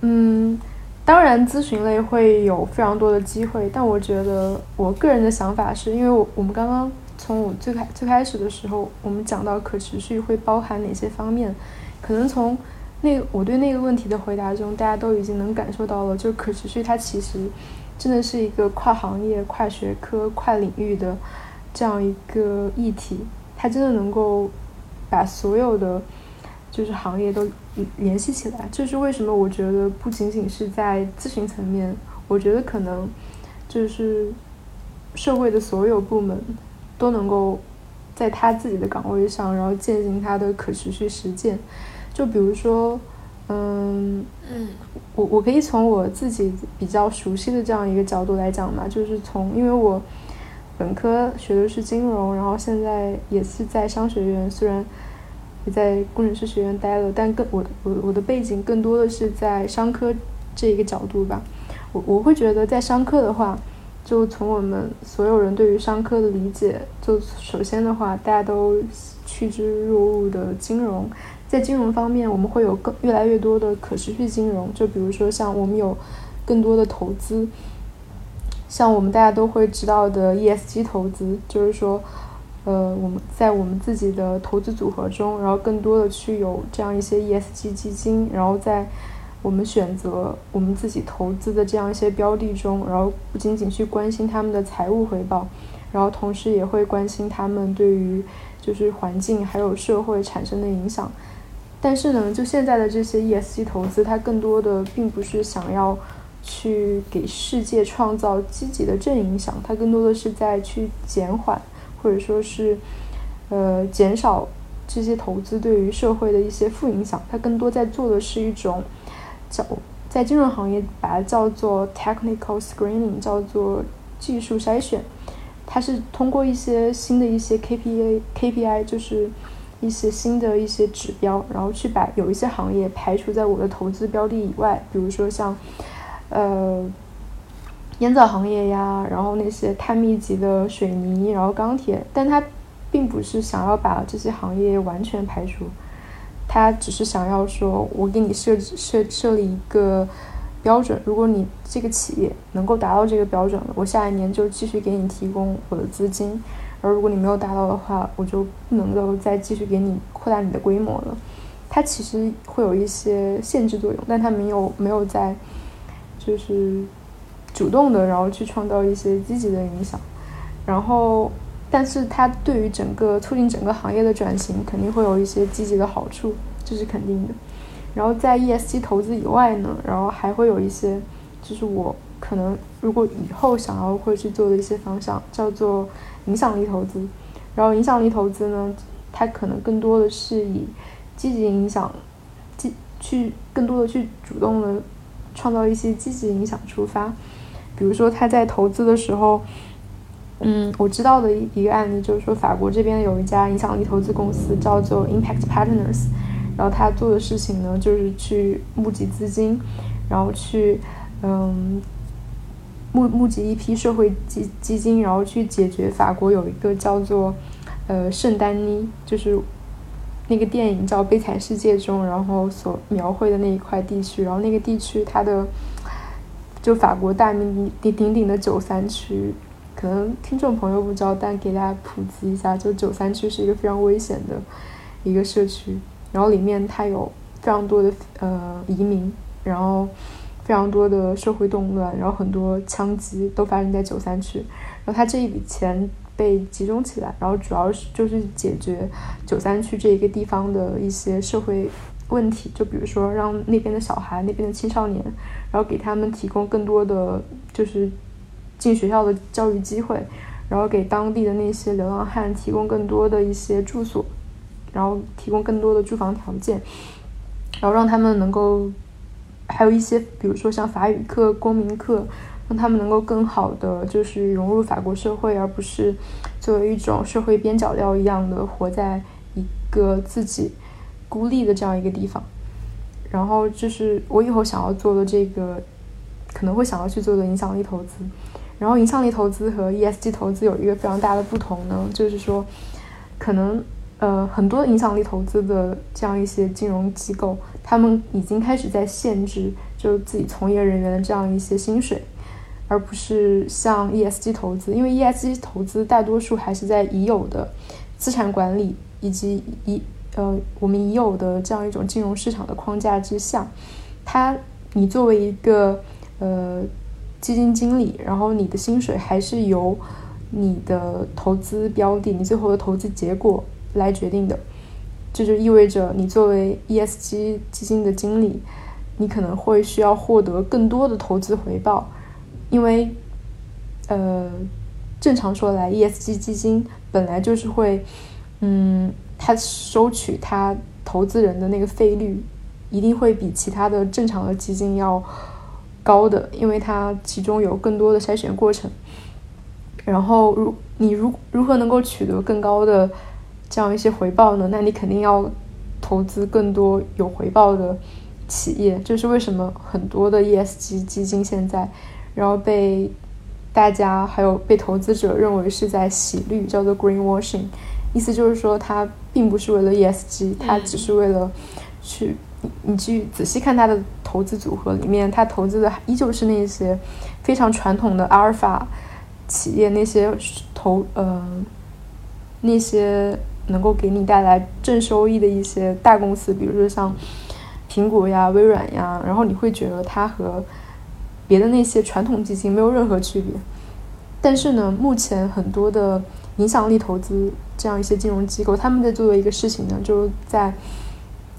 嗯，当然咨询类会有非常多的机会，但我觉得我个人的想法是因为我我们刚刚。从我最开最开始的时候，我们讲到可持续会包含哪些方面，可能从那我对那个问题的回答中，大家都已经能感受到了，就可持续它其实真的是一个跨行业、跨学科、跨领域的这样一个议题，它真的能够把所有的就是行业都联系起来。这是为什么？我觉得不仅仅是在咨询层面，我觉得可能就是社会的所有部门。都能够在他自己的岗位上，然后践行他的可持续实践。就比如说，嗯嗯，我我可以从我自己比较熟悉的这样一个角度来讲嘛，就是从因为我本科学的是金融，然后现在也是在商学院，虽然也在工程师学院待了，但更我我我的背景更多的是在商科这一个角度吧。我我会觉得在商科的话。就从我们所有人对于商科的理解，就首先的话，大家都趋之若鹜的金融，在金融方面，我们会有更越来越多的可持续金融。就比如说，像我们有更多的投资，像我们大家都会知道的 ESG 投资，就是说，呃，我们在我们自己的投资组合中，然后更多的去有这样一些 ESG 基金，然后在。我们选择我们自己投资的这样一些标的中，然后不仅仅去关心他们的财务回报，然后同时也会关心他们对于就是环境还有社会产生的影响。但是呢，就现在的这些 ESG 投资，它更多的并不是想要去给世界创造积极的正影响，它更多的是在去减缓或者说是呃减少这些投资对于社会的一些负影响。它更多在做的是一种。叫在金融行业把它叫做 technical screening，叫做技术筛选。它是通过一些新的一些 KPI KPI，就是一些新的一些指标，然后去把有一些行业排除在我的投资标的以外。比如说像呃烟草行业呀，然后那些碳密集的水泥，然后钢铁，但它并不是想要把这些行业完全排除。他只是想要说，我给你设置设设立一个标准，如果你这个企业能够达到这个标准了，我下一年就继续给你提供我的资金；而如果你没有达到的话，我就不能够再继续给你扩大你的规模了。它其实会有一些限制作用，但它没有没有在就是主动的，然后去创造一些积极的影响，然后。但是它对于整个促进整个行业的转型肯定会有一些积极的好处，这是肯定的。然后在 ESG 投资以外呢，然后还会有一些，就是我可能如果以后想要会去做的一些方向，叫做影响力投资。然后影响力投资呢，它可能更多的是以积极影响，积去更多的去主动的创造一些积极影响出发。比如说他在投资的时候。嗯，我知道的一一个案例就是说，法国这边有一家影响力投资公司叫做 Impact Partners，然后他做的事情呢，就是去募集资金，然后去嗯募募集一批社会基基金，然后去解决法国有一个叫做呃圣丹妮，就是那个电影叫《悲惨世界》中，然后所描绘的那一块地区，然后那个地区它的就法国大名鼎鼎鼎的九三区。可能听众朋友不知道，但给大家普及一下，就九三区是一个非常危险的一个社区，然后里面它有非常多的呃移民，然后非常多的社会动乱，然后很多枪击都发生在九三区，然后他这一笔钱被集中起来，然后主要是就是解决九三区这一个地方的一些社会问题，就比如说让那边的小孩、那边的青少年，然后给他们提供更多的就是。进学校的教育机会，然后给当地的那些流浪汉提供更多的一些住所，然后提供更多的住房条件，然后让他们能够，还有一些比如说像法语课、公民课，让他们能够更好的就是融入法国社会，而不是作为一种社会边角料一样的活在一个自己孤立的这样一个地方。然后就是我以后想要做的这个，可能会想要去做的影响力投资。然后，影响力投资和 ESG 投资有一个非常大的不同呢，就是说，可能呃很多影响力投资的这样一些金融机构，他们已经开始在限制就自己从业人员的这样一些薪水，而不是像 ESG 投资，因为 ESG 投资大多数还是在已有的资产管理以及已呃我们已有的这样一种金融市场的框架之下，它你作为一个呃。基金经理，然后你的薪水还是由你的投资标的、你最后的投资结果来决定的。这就意味着，你作为 ESG 基金的经理，你可能会需要获得更多的投资回报，因为，呃，正常说来，ESG 基金本来就是会，嗯，它收取它投资人的那个费率，一定会比其他的正常的基金要。高的，因为它其中有更多的筛选过程。然后，如你如如何能够取得更高的这样一些回报呢？那你肯定要投资更多有回报的企业。这是为什么很多的 ESG 基金现在，然后被大家还有被投资者认为是在洗绿，叫做 greenwashing。意思就是说，它并不是为了 ESG，它只是为了去。你去仔细看它的投资组合里面，它投资的依旧是那些非常传统的阿尔法企业，那些投呃那些能够给你带来正收益的一些大公司，比如说像苹果呀、微软呀，然后你会觉得它和别的那些传统基金没有任何区别。但是呢，目前很多的影响力投资这样一些金融机构，他们在做的一个事情呢，就是在。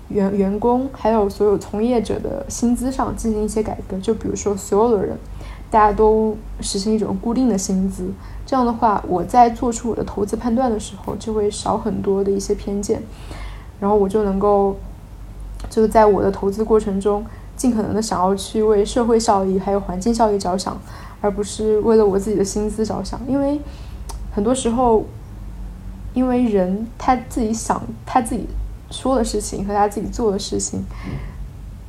员员工还有所有从业者的薪资上进行一些改革，就比如说所有的人，大家都实行一种固定的薪资，这样的话，我在做出我的投资判断的时候就会少很多的一些偏见，然后我就能够，就是在我的投资过程中，尽可能的想要去为社会效益还有环境效益着想，而不是为了我自己的薪资着想，因为很多时候，因为人他自己想他自己。说的事情和他自己做的事情，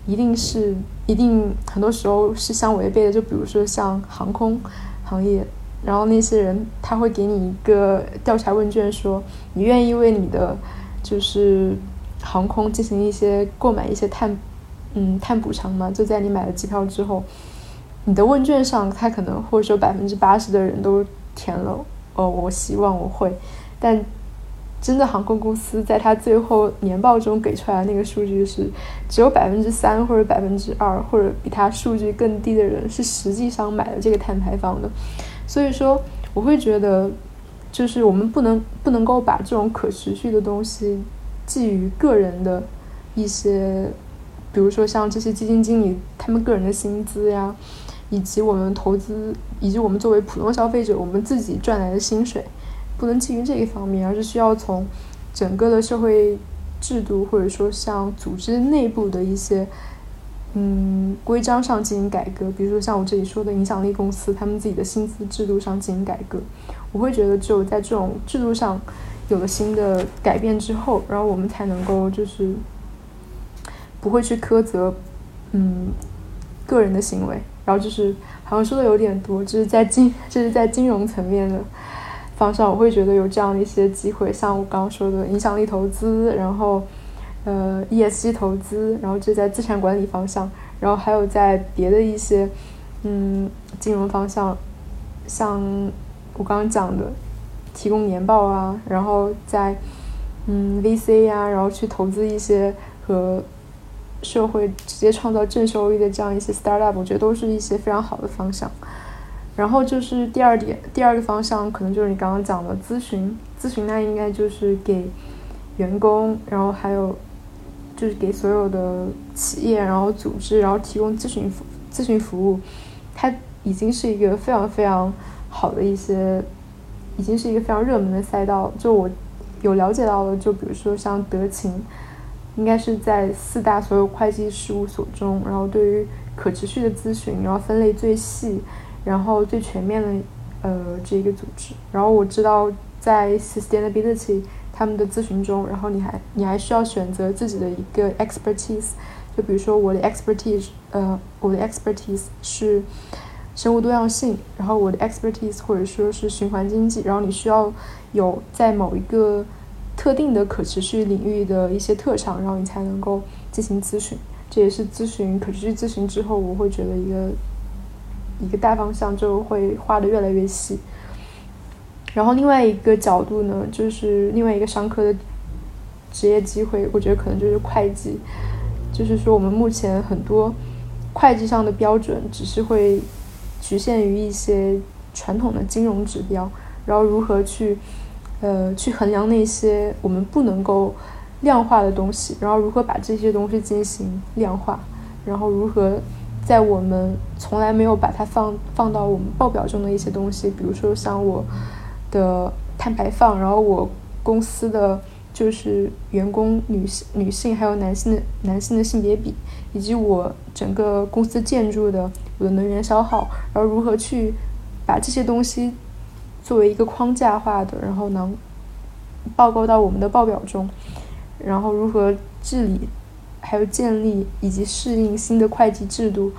一定是一定很多时候是相违背的。就比如说像航空行业，然后那些人他会给你一个调查问卷，说你愿意为你的就是航空进行一些购买一些碳嗯碳补偿吗？就在你买了机票之后，你的问卷上他可能或者说百分之八十的人都填了哦，我希望我会，但。真的航空公司在他最后年报中给出来的那个数据是，只有百分之三或者百分之二或者比他数据更低的人是实际上买了这个碳排放的，所以说我会觉得，就是我们不能不能够把这种可持续的东西寄予个人的一些，比如说像这些基金经理他们个人的薪资呀，以及我们投资以及我们作为普通消费者我们自己赚来的薪水。不能基于这一方面，而是需要从整个的社会制度，或者说像组织内部的一些嗯规章上进行改革。比如说像我这里说的影响力公司，他们自己的薪资制度上进行改革。我会觉得只有在这种制度上有了新的改变之后，然后我们才能够就是不会去苛责嗯个人的行为，然后就是好像说的有点多，就是在金就是在金融层面的方向，我会觉得有这样的一些机会，像我刚刚说的影响力投资，然后呃 ESG 投资，然后就在资产管理方向，然后还有在别的一些嗯金融方向，像我刚刚讲的提供年报啊，然后在嗯 VC 呀、然后去投资一些和社会直接创造正收益的这样一些 startup，我觉得都是一些非常好的方向。然后就是第二点，第二个方向可能就是你刚刚讲的咨询，咨询那应该就是给员工，然后还有就是给所有的企业，然后组织，然后提供咨询服咨询服务，它已经是一个非常非常好的一些，已经是一个非常热门的赛道。就我有了解到的，就比如说像德勤，应该是在四大所有会计事务所中，然后对于可持续的咨询，然后分类最细。然后最全面的，呃，这一个组织。然后我知道在 sustainability 他们的咨询中，然后你还你还需要选择自己的一个 expertise。就比如说我的 expertise，呃，我的 expertise 是生物多样性，然后我的 expertise 或者说是循环经济。然后你需要有在某一个特定的可持续领域的一些特长，然后你才能够进行咨询。这也是咨询可持续咨询之后，我会觉得一个。一个大方向就会画的越来越细，然后另外一个角度呢，就是另外一个商科的职业机会，我觉得可能就是会计，就是说我们目前很多会计上的标准只是会局限于一些传统的金融指标，然后如何去呃去衡量那些我们不能够量化的东西，然后如何把这些东西进行量化，然后如何。在我们从来没有把它放放到我们报表中的一些东西，比如说像我的碳排放，然后我公司的就是员工女性、女性还有男性的男性的性别比，以及我整个公司建筑的我的能源消耗，然后如何去把这些东西作为一个框架化的，然后能报告到我们的报表中，然后如何治理。还有建立以及适应新的会计制度，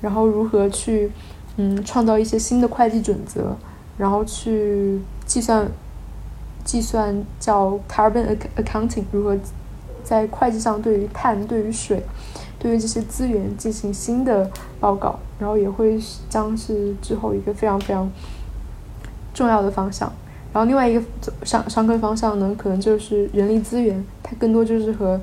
然后如何去嗯创造一些新的会计准则，然后去计算计算叫 carbon accounting，如何在会计上对于碳、对于水、对于这些资源进行新的报告，然后也会将是之后一个非常非常重要的方向。然后另外一个商商科方向呢，可能就是人力资源，它更多就是和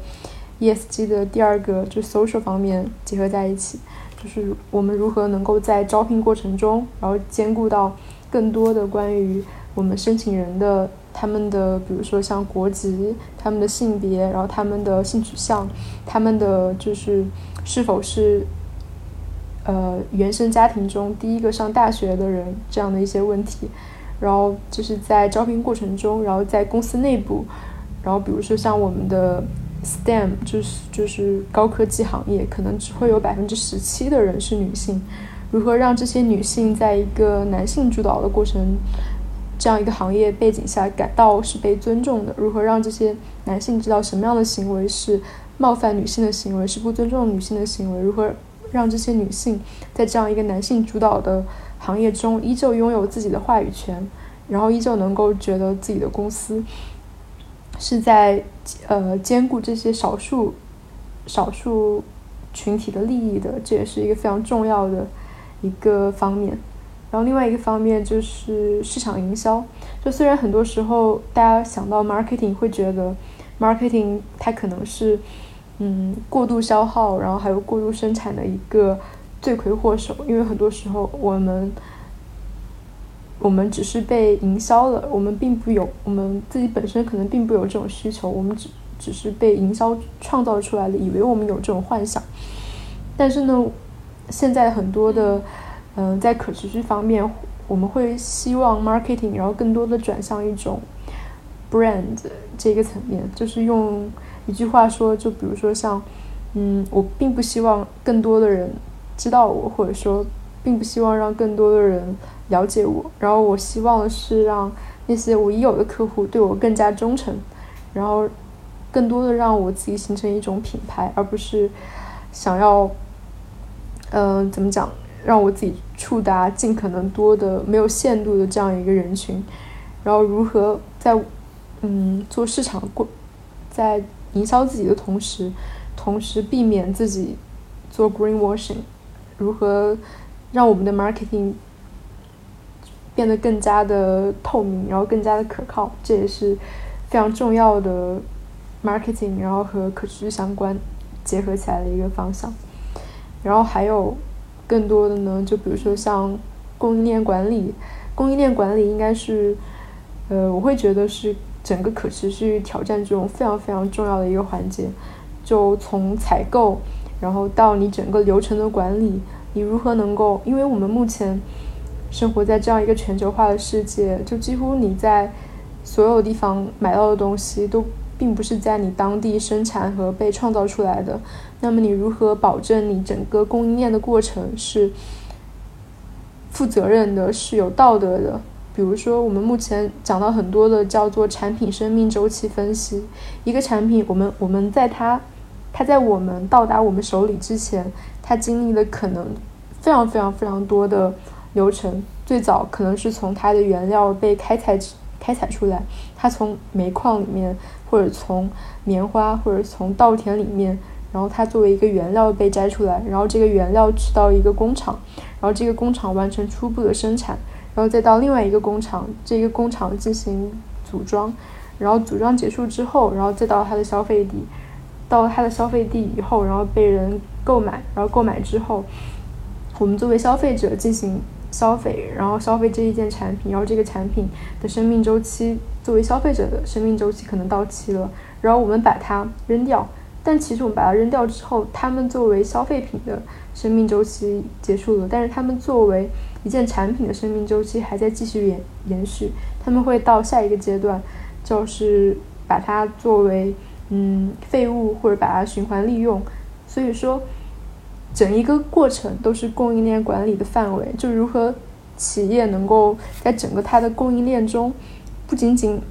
ESG 的第二个就 social 方面结合在一起，就是我们如何能够在招聘过程中，然后兼顾到更多的关于我们申请人的他们的，比如说像国籍、他们的性别，然后他们的性取向，他们的就是是否是呃原生家庭中第一个上大学的人这样的一些问题，然后就是在招聘过程中，然后在公司内部，然后比如说像我们的。STEM 就是就是高科技行业，可能只会有百分之十七的人是女性。如何让这些女性在一个男性主导的过程，这样一个行业背景下感到是被尊重的？如何让这些男性知道什么样的行为是冒犯女性的行为，是不尊重女性的行为？如何让这些女性在这样一个男性主导的行业中依旧拥有自己的话语权，然后依旧能够觉得自己的公司？是在呃兼顾这些少数少数群体的利益的，这也是一个非常重要的一个方面。然后另外一个方面就是市场营销。就虽然很多时候大家想到 marketing 会觉得 marketing 它可能是嗯过度消耗，然后还有过度生产的一个罪魁祸首，因为很多时候我们。我们只是被营销了，我们并不有，我们自己本身可能并不有这种需求，我们只只是被营销创造出来的，以为我们有这种幻想。但是呢，现在很多的，嗯，在可持续方面，我们会希望 marketing，然后更多的转向一种 brand 这个层面，就是用一句话说，就比如说像，嗯，我并不希望更多的人知道我，或者说。并不希望让更多的人了解我，然后我希望的是让那些我已有的客户对我更加忠诚，然后更多的让我自己形成一种品牌，而不是想要，嗯，怎么讲，让我自己触达尽可能多的没有限度的这样一个人群，然后如何在嗯做市场过，在营销自己的同时，同时避免自己做 greenwashing，如何让我们的 marketing 变得更加的透明，然后更加的可靠，这也是非常重要的 marketing，然后和可持续相关结合起来的一个方向。然后还有更多的呢，就比如说像供应链管理，供应链管理应该是，呃，我会觉得是整个可持续挑战中非常非常重要的一个环节。就从采购，然后到你整个流程的管理，你如何能够？因为我们目前生活在这样一个全球化的世界，就几乎你在所有地方买到的东西都并不是在你当地生产和被创造出来的。那么你如何保证你整个供应链的过程是负责任的，是有道德的？比如说，我们目前讲到很多的叫做产品生命周期分析，一个产品，我们我们在它。它在我们到达我们手里之前，它经历了可能非常非常非常多的流程。最早可能是从它的原料被开采开采出来，它从煤矿里面，或者从棉花，或者从稻田里面，然后它作为一个原料被摘出来，然后这个原料去到一个工厂，然后这个工厂完成初步的生产，然后再到另外一个工厂，这个工厂进行组装，然后组装结束之后，然后再到它的消费地。到了它的消费地以后，然后被人购买，然后购买之后，我们作为消费者进行消费，然后消费这一件产品，然后这个产品的生命周期，作为消费者的生命周期可能到期了，然后我们把它扔掉。但其实我们把它扔掉之后，他们作为消费品的生命周期结束了，但是他们作为一件产品的生命周期还在继续延延续，他们会到下一个阶段，就是把它作为。嗯，废物或者把它循环利用，所以说，整一个过程都是供应链管理的范围。就如何企业能够在整个它的供应链中，不仅仅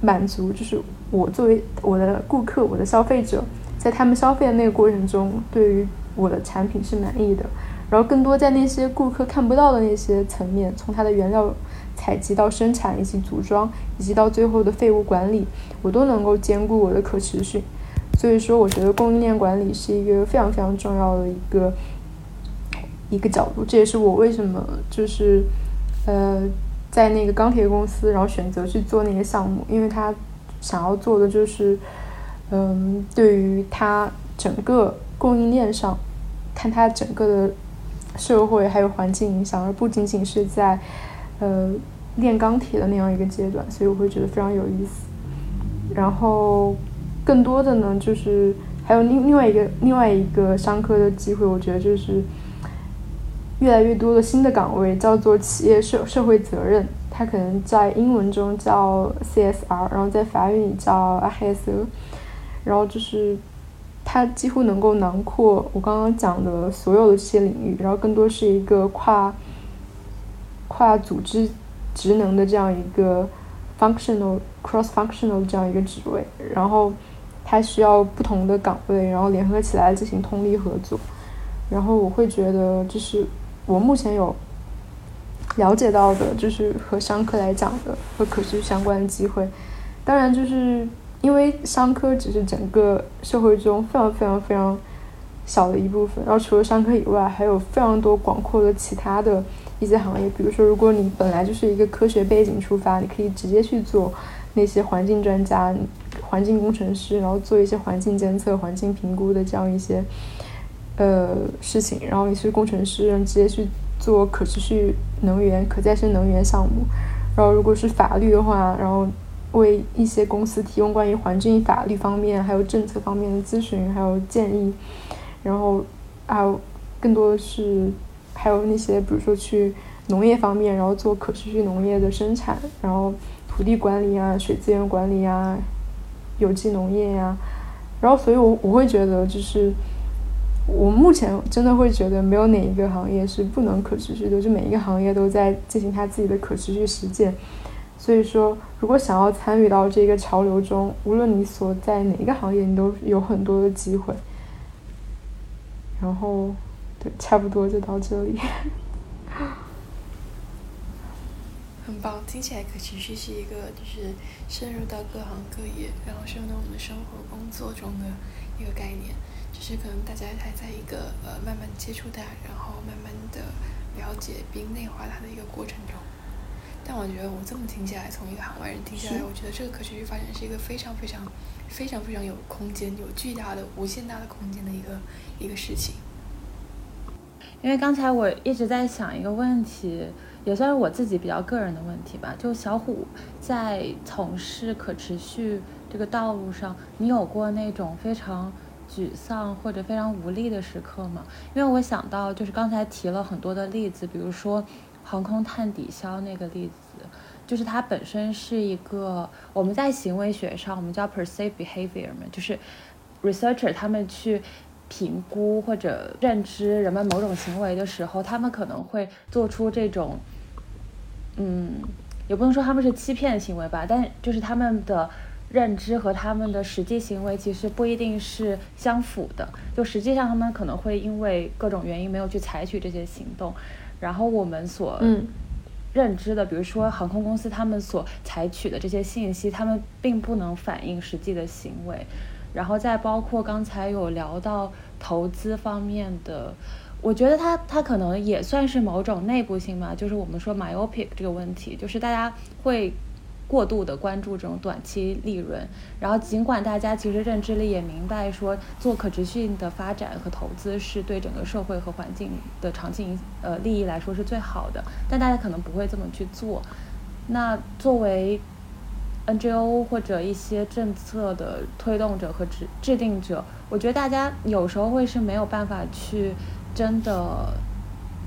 满足，就是我作为我的顾客、我的消费者，在他们消费的那个过程中，对于我的产品是满意的。然后更多在那些顾客看不到的那些层面，从它的原料。采集到生产以及组装，以及到最后的废物管理，我都能够兼顾我的可持续。所以说，我觉得供应链管理是一个非常非常重要的一个一个角度。这也是我为什么就是呃在那个钢铁公司，然后选择去做那个项目，因为他想要做的就是嗯，对于它整个供应链上，看它整个的社会还有环境影响，而不仅仅是在呃。炼钢铁的那样一个阶段，所以我会觉得非常有意思。然后，更多的呢，就是还有另另外一个另外一个商科的机会，我觉得就是越来越多的新的岗位，叫做企业社社会责任。它可能在英文中叫 CSR，然后在法语里叫 RSE。然后就是它几乎能够囊括我刚刚讲的所有的这些领域，然后更多是一个跨跨组织。职能的这样一个 functional cross functional 这样一个职位，然后它需要不同的岗位，然后联合起来进行通力合作。然后我会觉得，就是我目前有了解到的，就是和商科来讲的和可持续相关的机会。当然，就是因为商科只是整个社会中非常非常非常小的一部分，然后除了商科以外，还有非常多广阔的其他的。一些行业，比如说，如果你本来就是一个科学背景出发，你可以直接去做那些环境专家、环境工程师，然后做一些环境监测、环境评估的这样一些呃事情。然后你是工程师，直接去做可持续能源、可再生能源项目。然后如果是法律的话，然后为一些公司提供关于环境法律方面还有政策方面的咨询还有建议。然后还有更多的是。还有那些，比如说去农业方面，然后做可持续农业的生产，然后土地管理啊、水资源管理啊、有机农业呀，然后所以，我我会觉得就是我目前真的会觉得没有哪一个行业是不能可持续的，就每一个行业都在进行它自己的可持续实践。所以说，如果想要参与到这个潮流中，无论你所在哪一个行业，你都有很多的机会。然后，对，差不多就到这里。很棒，听起来可持续是一个就是深入到各行各业，然后深入到我们生活工作中的一个概念。只是可能大家还在一个呃慢慢接触它，然后慢慢的了解并内化它的一个过程中。但我觉得我这么听下来，从一个行外人听下来，我觉得这个可持续发展是一个非常非常非常非常有空间、有巨大的、无限大的空间的一个一个事情。因为刚才我一直在想一个问题，也算是我自己比较个人的问题吧。就小虎在从事可持续这个道路上，你有过那种非常沮丧或者非常无力的时刻吗？因为我想到就是刚才提了很多的例子，比如说航空碳抵消那个例子，就是它本身是一个我们在行为学上我们叫 perceived behavior 嘛，就是 researcher 他们去。评估或者认知人们某种行为的时候，他们可能会做出这种，嗯，也不能说他们是欺骗行为吧，但就是他们的认知和他们的实际行为其实不一定是相符的。就实际上，他们可能会因为各种原因没有去采取这些行动，然后我们所认知的，比如说航空公司他们所采取的这些信息，他们并不能反映实际的行为。然后再包括刚才有聊到投资方面的，我觉得它它可能也算是某种内部性嘛，就是我们说 myopic 这个问题，就是大家会过度的关注这种短期利润，然后尽管大家其实认知里也明白说做可持续的发展和投资是对整个社会和环境的长期呃利益来说是最好的，但大家可能不会这么去做。那作为 NGO 或者一些政策的推动者和制制定者，我觉得大家有时候会是没有办法去真的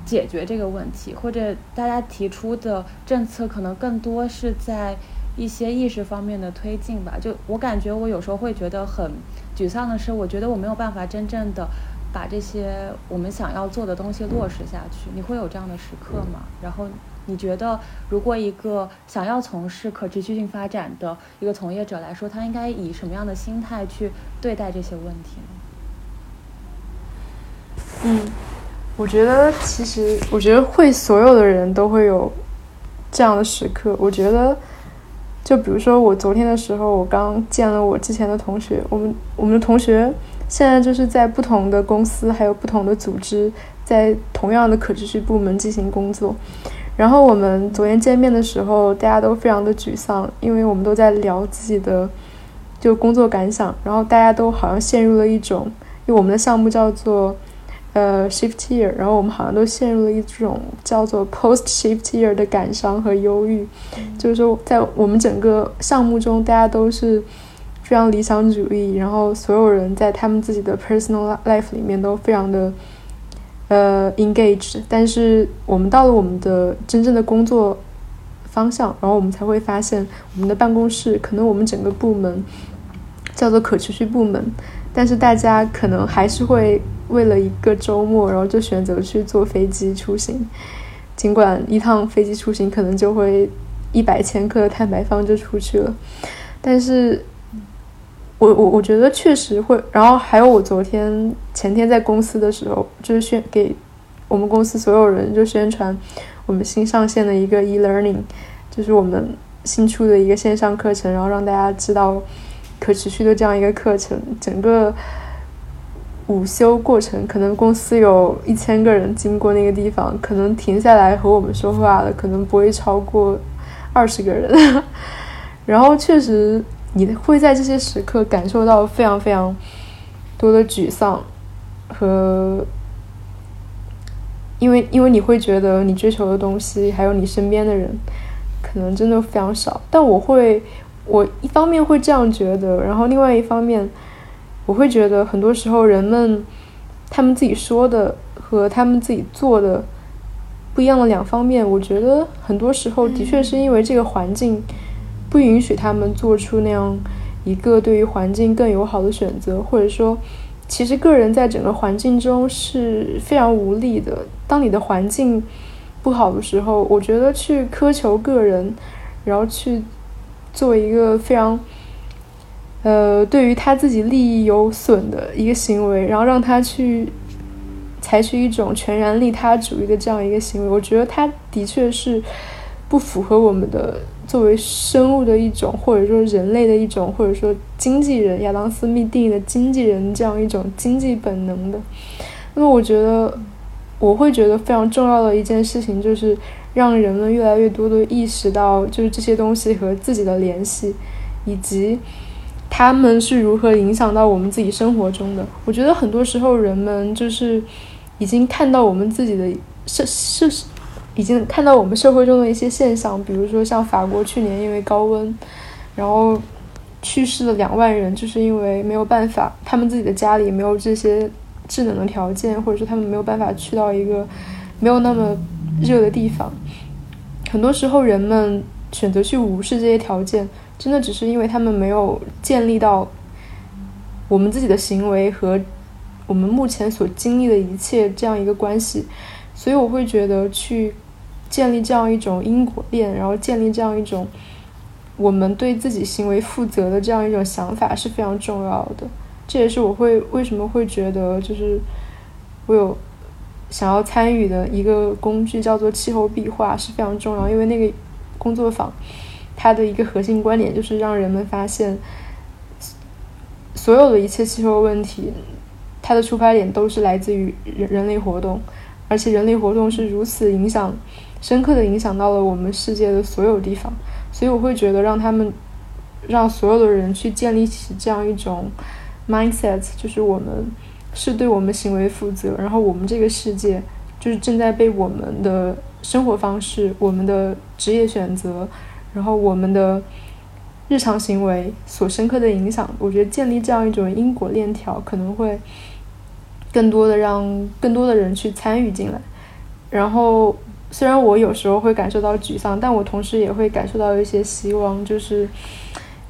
解决这个问题，或者大家提出的政策可能更多是在一些意识方面的推进吧。就我感觉，我有时候会觉得很沮丧的是，我觉得我没有办法真正的把这些我们想要做的东西落实下去。你会有这样的时刻吗？然后。你觉得，如果一个想要从事可持续性发展的一个从业者来说，他应该以什么样的心态去对待这些问题呢？嗯，我觉得其实，我觉得会所有的人都会有这样的时刻。我觉得，就比如说我昨天的时候，我刚见了我之前的同学，我们我们的同学现在就是在不同的公司，还有不同的组织，在同样的可持续部门进行工作。然后我们昨天见面的时候，大家都非常的沮丧，因为我们都在聊自己的就工作感想，然后大家都好像陷入了一种，因为我们的项目叫做呃 shift year，然后我们好像都陷入了一种叫做 post shift year 的感伤和忧郁，就是说在我们整个项目中，大家都是非常理想主义，然后所有人在他们自己的 personal life 里面都非常的。呃，engaged，但是我们到了我们的真正的工作方向，然后我们才会发现，我们的办公室可能我们整个部门叫做可持续部门，但是大家可能还是会为了一个周末，然后就选择去坐飞机出行，尽管一趟飞机出行可能就会一百千克的碳排放就出去了，但是。我我我觉得确实会，然后还有我昨天前天在公司的时候，就是宣给我们公司所有人就宣传我们新上线的一个 e-learning，就是我们新出的一个线上课程，然后让大家知道可持续的这样一个课程。整个午休过程，可能公司有一千个人经过那个地方，可能停下来和我们说话的可能不会超过二十个人，然后确实。你会在这些时刻感受到非常非常多的沮丧和，因为因为你会觉得你追求的东西还有你身边的人可能真的非常少。但我会，我一方面会这样觉得，然后另外一方面我会觉得很多时候人们他们自己说的和他们自己做的不一样的两方面，我觉得很多时候的确是因为这个环境。不允许他们做出那样一个对于环境更友好的选择，或者说，其实个人在整个环境中是非常无力的。当你的环境不好的时候，我觉得去苛求个人，然后去做一个非常呃对于他自己利益有损的一个行为，然后让他去采取一种全然利他主义的这样一个行为，我觉得他的确是不符合我们的。作为生物的一种，或者说人类的一种，或者说经纪人，亚当·斯密定义的经纪人这样一种经济本能的。那么，我觉得我会觉得非常重要的一件事情，就是让人们越来越多的意识到，就是这些东西和自己的联系，以及他们是如何影响到我们自己生活中的。我觉得很多时候，人们就是已经看到我们自己的是是。已经看到我们社会中的一些现象，比如说像法国去年因为高温，然后去世了两万人，就是因为没有办法，他们自己的家里没有这些智能的条件，或者说他们没有办法去到一个没有那么热的地方。很多时候，人们选择去无视这些条件，真的只是因为他们没有建立到我们自己的行为和我们目前所经历的一切这样一个关系。所以，我会觉得去。建立这样一种因果链，然后建立这样一种我们对自己行为负责的这样一种想法是非常重要的。这也是我会为什么会觉得就是我有想要参与的一个工具叫做气候壁画是非常重要，因为那个工作坊它的一个核心观点就是让人们发现所有的一切气候问题，它的出发点都是来自于人人类活动，而且人类活动是如此影响。深刻的影响到了我们世界的所有地方，所以我会觉得让他们，让所有的人去建立起这样一种 mindset，就是我们是对我们行为负责，然后我们这个世界就是正在被我们的生活方式、我们的职业选择，然后我们的日常行为所深刻的影响。我觉得建立这样一种因果链条，可能会更多的让更多的人去参与进来，然后。虽然我有时候会感受到沮丧，但我同时也会感受到一些希望。就是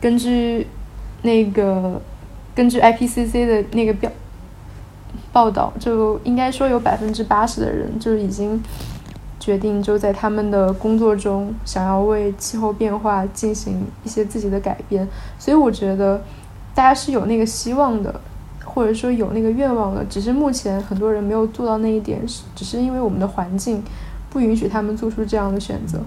根据那个根据 IPCC 的那个表报道，就应该说有百分之八十的人就已经决定就在他们的工作中想要为气候变化进行一些自己的改变。所以我觉得大家是有那个希望的，或者说有那个愿望的，只是目前很多人没有做到那一点，是只是因为我们的环境。不允许他们做出这样的选择，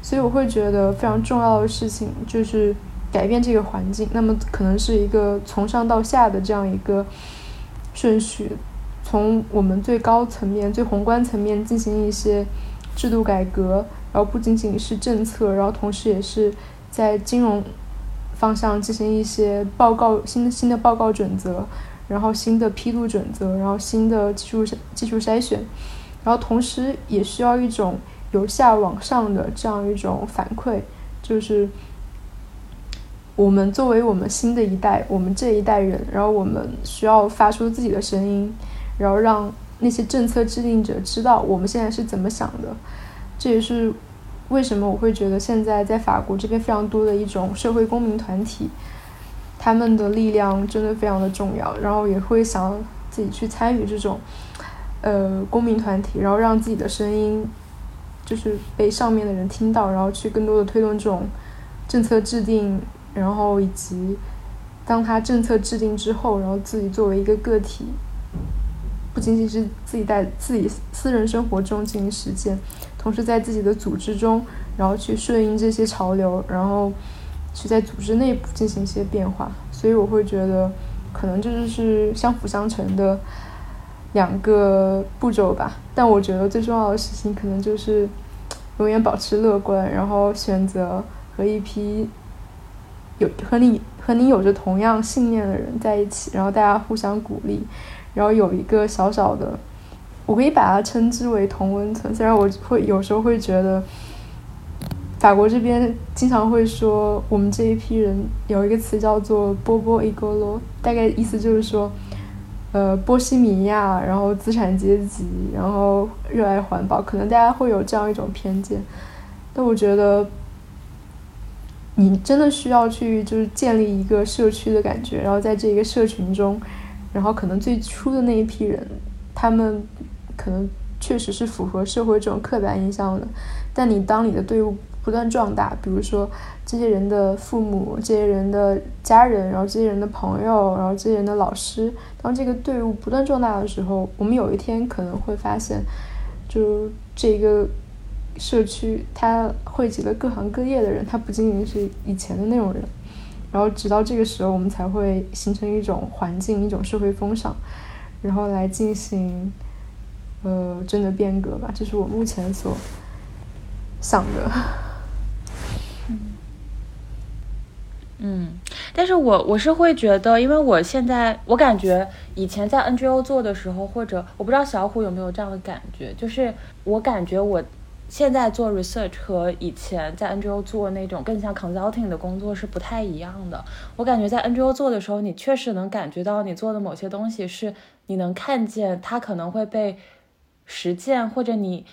所以我会觉得非常重要的事情就是改变这个环境。那么可能是一个从上到下的这样一个顺序，从我们最高层面、最宏观层面进行一些制度改革，然后不仅仅是政策，然后同时也是在金融方向进行一些报告、新的新的报告准则，然后新的披露准则，然后新的技术技术筛选。然后同时也需要一种由下往上的这样一种反馈，就是我们作为我们新的一代，我们这一代人，然后我们需要发出自己的声音，然后让那些政策制定者知道我们现在是怎么想的。这也是为什么我会觉得现在在法国这边非常多的一种社会公民团体，他们的力量真的非常的重要，然后也会想自己去参与这种。呃，公民团体，然后让自己的声音，就是被上面的人听到，然后去更多的推动这种政策制定，然后以及当他政策制定之后，然后自己作为一个个体，不仅仅是自己在自己私人生活中进行实践，同时在自己的组织中，然后去顺应这些潮流，然后去在组织内部进行一些变化。所以我会觉得，可能这就是相辅相成的。两个步骤吧，但我觉得最重要的事情可能就是永远保持乐观，然后选择和一批有和你和你有着同样信念的人在一起，然后大家互相鼓励，然后有一个小小的，我可以把它称之为同温层。虽然我会有时候会觉得，法国这边经常会说我们这一批人有一个词叫做波波伊戈罗，大概意思就是说。呃，波西米亚，然后资产阶级，然后热爱环保，可能大家会有这样一种偏见。但我觉得，你真的需要去就是建立一个社区的感觉，然后在这一个社群中，然后可能最初的那一批人，他们可能确实是符合社会这种刻板印象的。但你当你的队伍不断壮大，比如说这些人的父母、这些人的家人，然后这些人的朋友，然后这些人的老师，当这个队伍不断壮大的时候，我们有一天可能会发现，就这个社区它汇集了各行各业的人，它不仅仅是以前的那种人。然后直到这个时候，我们才会形成一种环境、一种社会风尚，然后来进行呃真的变革吧。这是我目前所想的。嗯，但是我我是会觉得，因为我现在我感觉以前在 NGO 做的时候，或者我不知道小虎有没有这样的感觉，就是我感觉我现在做 research 和以前在 NGO 做那种更像 consulting 的工作是不太一样的。我感觉在 NGO 做的时候，你确实能感觉到你做的某些东西是你能看见它可能会被实践，或者你，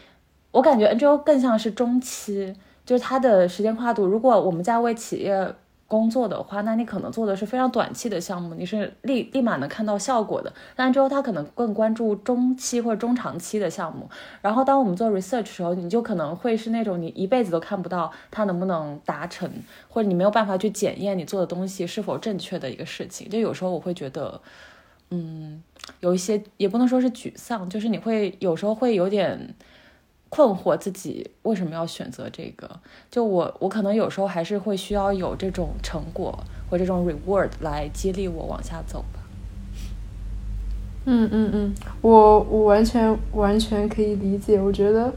我感觉 NGO 更像是中期，就是它的时间跨度。如果我们在为企业工作的话，那你可能做的是非常短期的项目，你是立立马能看到效果的。但之后他可能更关注中期或者中长期的项目。然后当我们做 research 的时候，你就可能会是那种你一辈子都看不到它能不能达成，或者你没有办法去检验你做的东西是否正确的一个事情。就有时候我会觉得，嗯，有一些也不能说是沮丧，就是你会有时候会有点。困惑自己为什么要选择这个？就我，我可能有时候还是会需要有这种成果或这种 reward 来激励我往下走吧。嗯嗯嗯，我我完全完全可以理解。我觉得，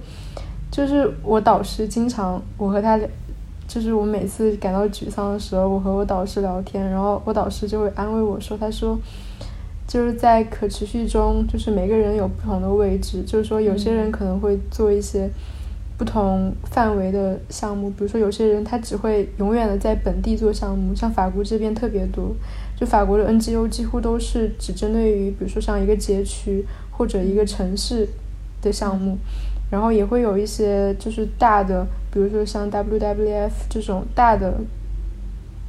就是我导师经常我和他，就是我每次感到沮丧的时候，我和我导师聊天，然后我导师就会安慰我说：“他说。”就是在可持续中，就是每个人有不同的位置。就是说，有些人可能会做一些不同范围的项目，比如说有些人他只会永远的在本地做项目，像法国这边特别多，就法国的 NGO 几乎都是只针对于，比如说像一个街区或者一个城市的项目，然后也会有一些就是大的，比如说像 WWF 这种大的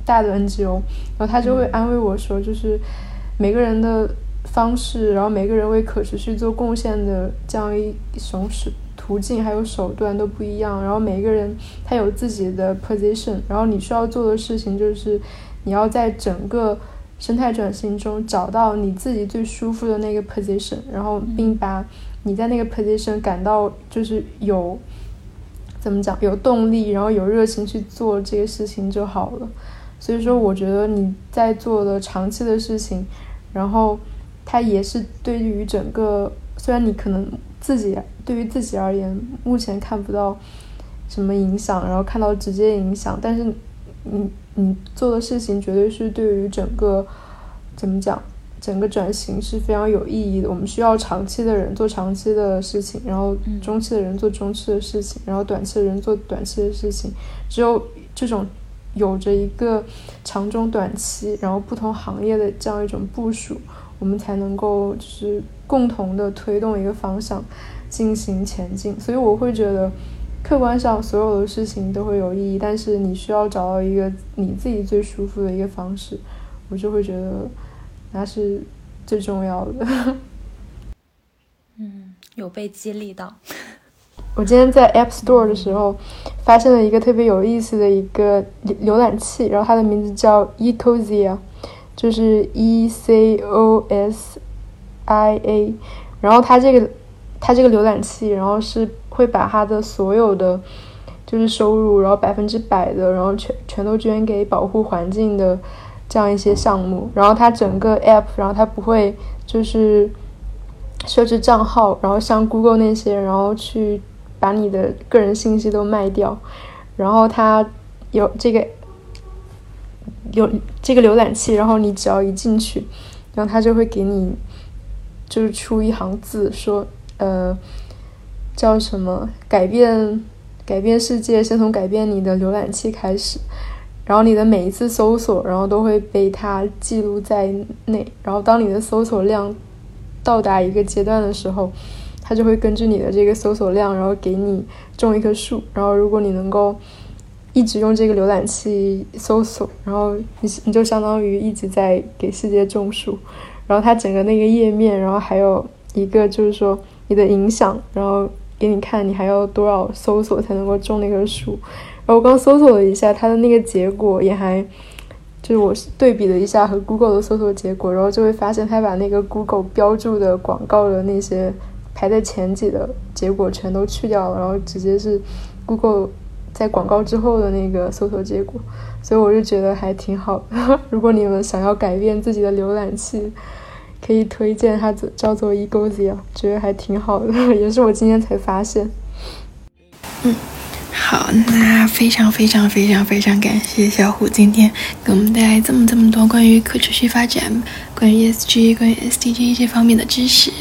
大的 NGO，然后他就会安慰我说，就是。每个人的方式，然后每个人为可持续做贡献的这样一种是途径还有手段都不一样，然后每个人他有自己的 position，然后你需要做的事情就是你要在整个生态转型中找到你自己最舒服的那个 position，然后并把你在那个 position 感到就是有怎么讲有动力，然后有热情去做这个事情就好了。所以说，我觉得你在做的长期的事情，然后它也是对于整个，虽然你可能自己对于自己而言目前看不到什么影响，然后看到直接影响，但是你你做的事情绝对是对于整个怎么讲，整个转型是非常有意义的。我们需要长期的人做长期的事情，然后中期的人做中期的事情，然后短期的人做短期的事情，只有这种。有着一个长中短期，然后不同行业的这样一种部署，我们才能够就是共同的推动一个方向进行前进。所以我会觉得，客观上所有的事情都会有意义，但是你需要找到一个你自己最舒服的一个方式，我就会觉得那是最重要的。嗯，有被激励到。我今天在 App Store 的时候，发现了一个特别有意思的一个浏浏览器，然后它的名字叫 Ecosia，就是 E C O S I A，然后它这个它这个浏览器，然后是会把它的所有的就是收入，然后百分之百的，然后全全都捐给保护环境的这样一些项目，然后它整个 App，然后它不会就是设置账号，然后像 Google 那些，然后去。把你的个人信息都卖掉，然后它有这个有这个浏览器，然后你只要一进去，然后它就会给你就是出一行字，说呃叫什么改变改变世界，先从改变你的浏览器开始，然后你的每一次搜索，然后都会被它记录在内，然后当你的搜索量到达一个阶段的时候。它就会根据你的这个搜索量，然后给你种一棵树。然后如果你能够一直用这个浏览器搜索，然后你你就相当于一直在给世界种树。然后它整个那个页面，然后还有一个就是说你的影响，然后给你看你还要多少搜索才能够种那棵树。然后我刚搜索了一下它的那个结果，也还就是我对比了一下和 Google 的搜索结果，然后就会发现它把那个 Google 标注的广告的那些排在前几的结果全都去掉了，然后直接是 Google 在广告之后的那个搜索结果。所以我就觉得还挺好的。如果你们想要改变自己的浏览器，可以推荐它，叫做 Egosia，觉得还挺好的，也是我今天才发现。嗯。好，那非常非常非常非常感谢小虎今天给我们带来这么这么多关于可持续发展、关于 ESG、关于 SDG 这方面的知识。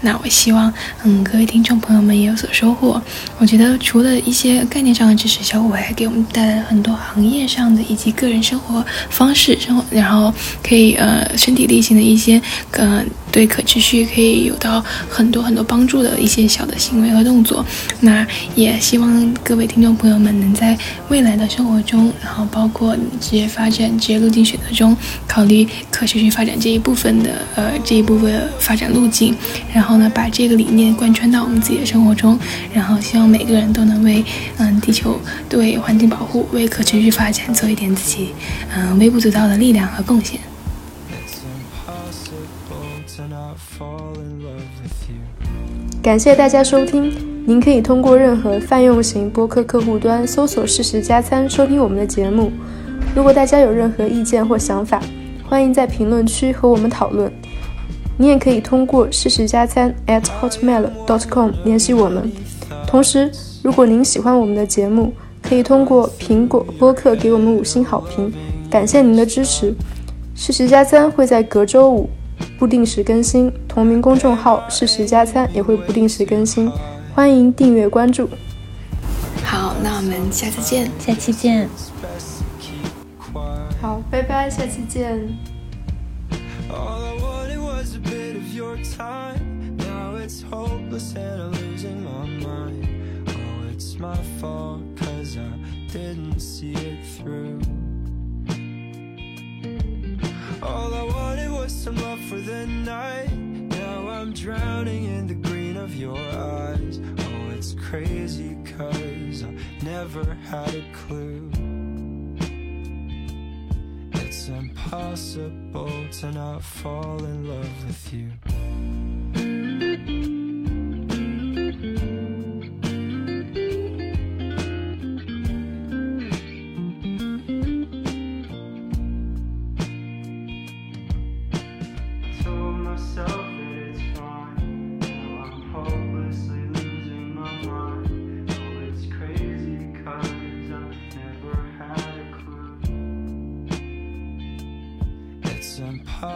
那我希望，嗯，各位听众朋友们也有所收获。我觉得除了一些概念上的知识，小虎还给我们带来很多行业上的以及个人生活方式、生活，然后可以呃身体力行的一些，呃。对可持续可以有到很多很多帮助的一些小的行为和动作，那也希望各位听众朋友们能在未来的生活中，然后包括职业发展、职业路径选择中，考虑可持续发展这一部分的呃这一部分发展路径，然后呢把这个理念贯穿到我们自己的生活中，然后希望每个人都能为嗯地球、对环境保护、为可持续发展做一点自己嗯微不足道的力量和贡献。感谢大家收听。您可以通过任何泛用型播客客户端搜索“事实加餐”收听我们的节目。如果大家有任何意见或想法，欢迎在评论区和我们讨论。你也可以通过“事实加餐 ”at hotmail.com 联系我们。同时，如果您喜欢我们的节目，可以通过苹果播客给我们五星好评。感谢您的支持。事实加餐会在隔周五。不定时更新，同名公众号“事实加餐”也会不定时更新，欢迎订阅关注。好，那我们下次见，下期见。好，拜拜，下期见。Some love for the night? Now I'm drowning in the green of your eyes. Oh, it's crazy cause I never had a clue. It's impossible to not fall in love with you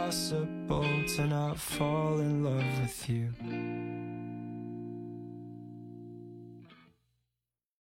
impossible to not fall in love with you.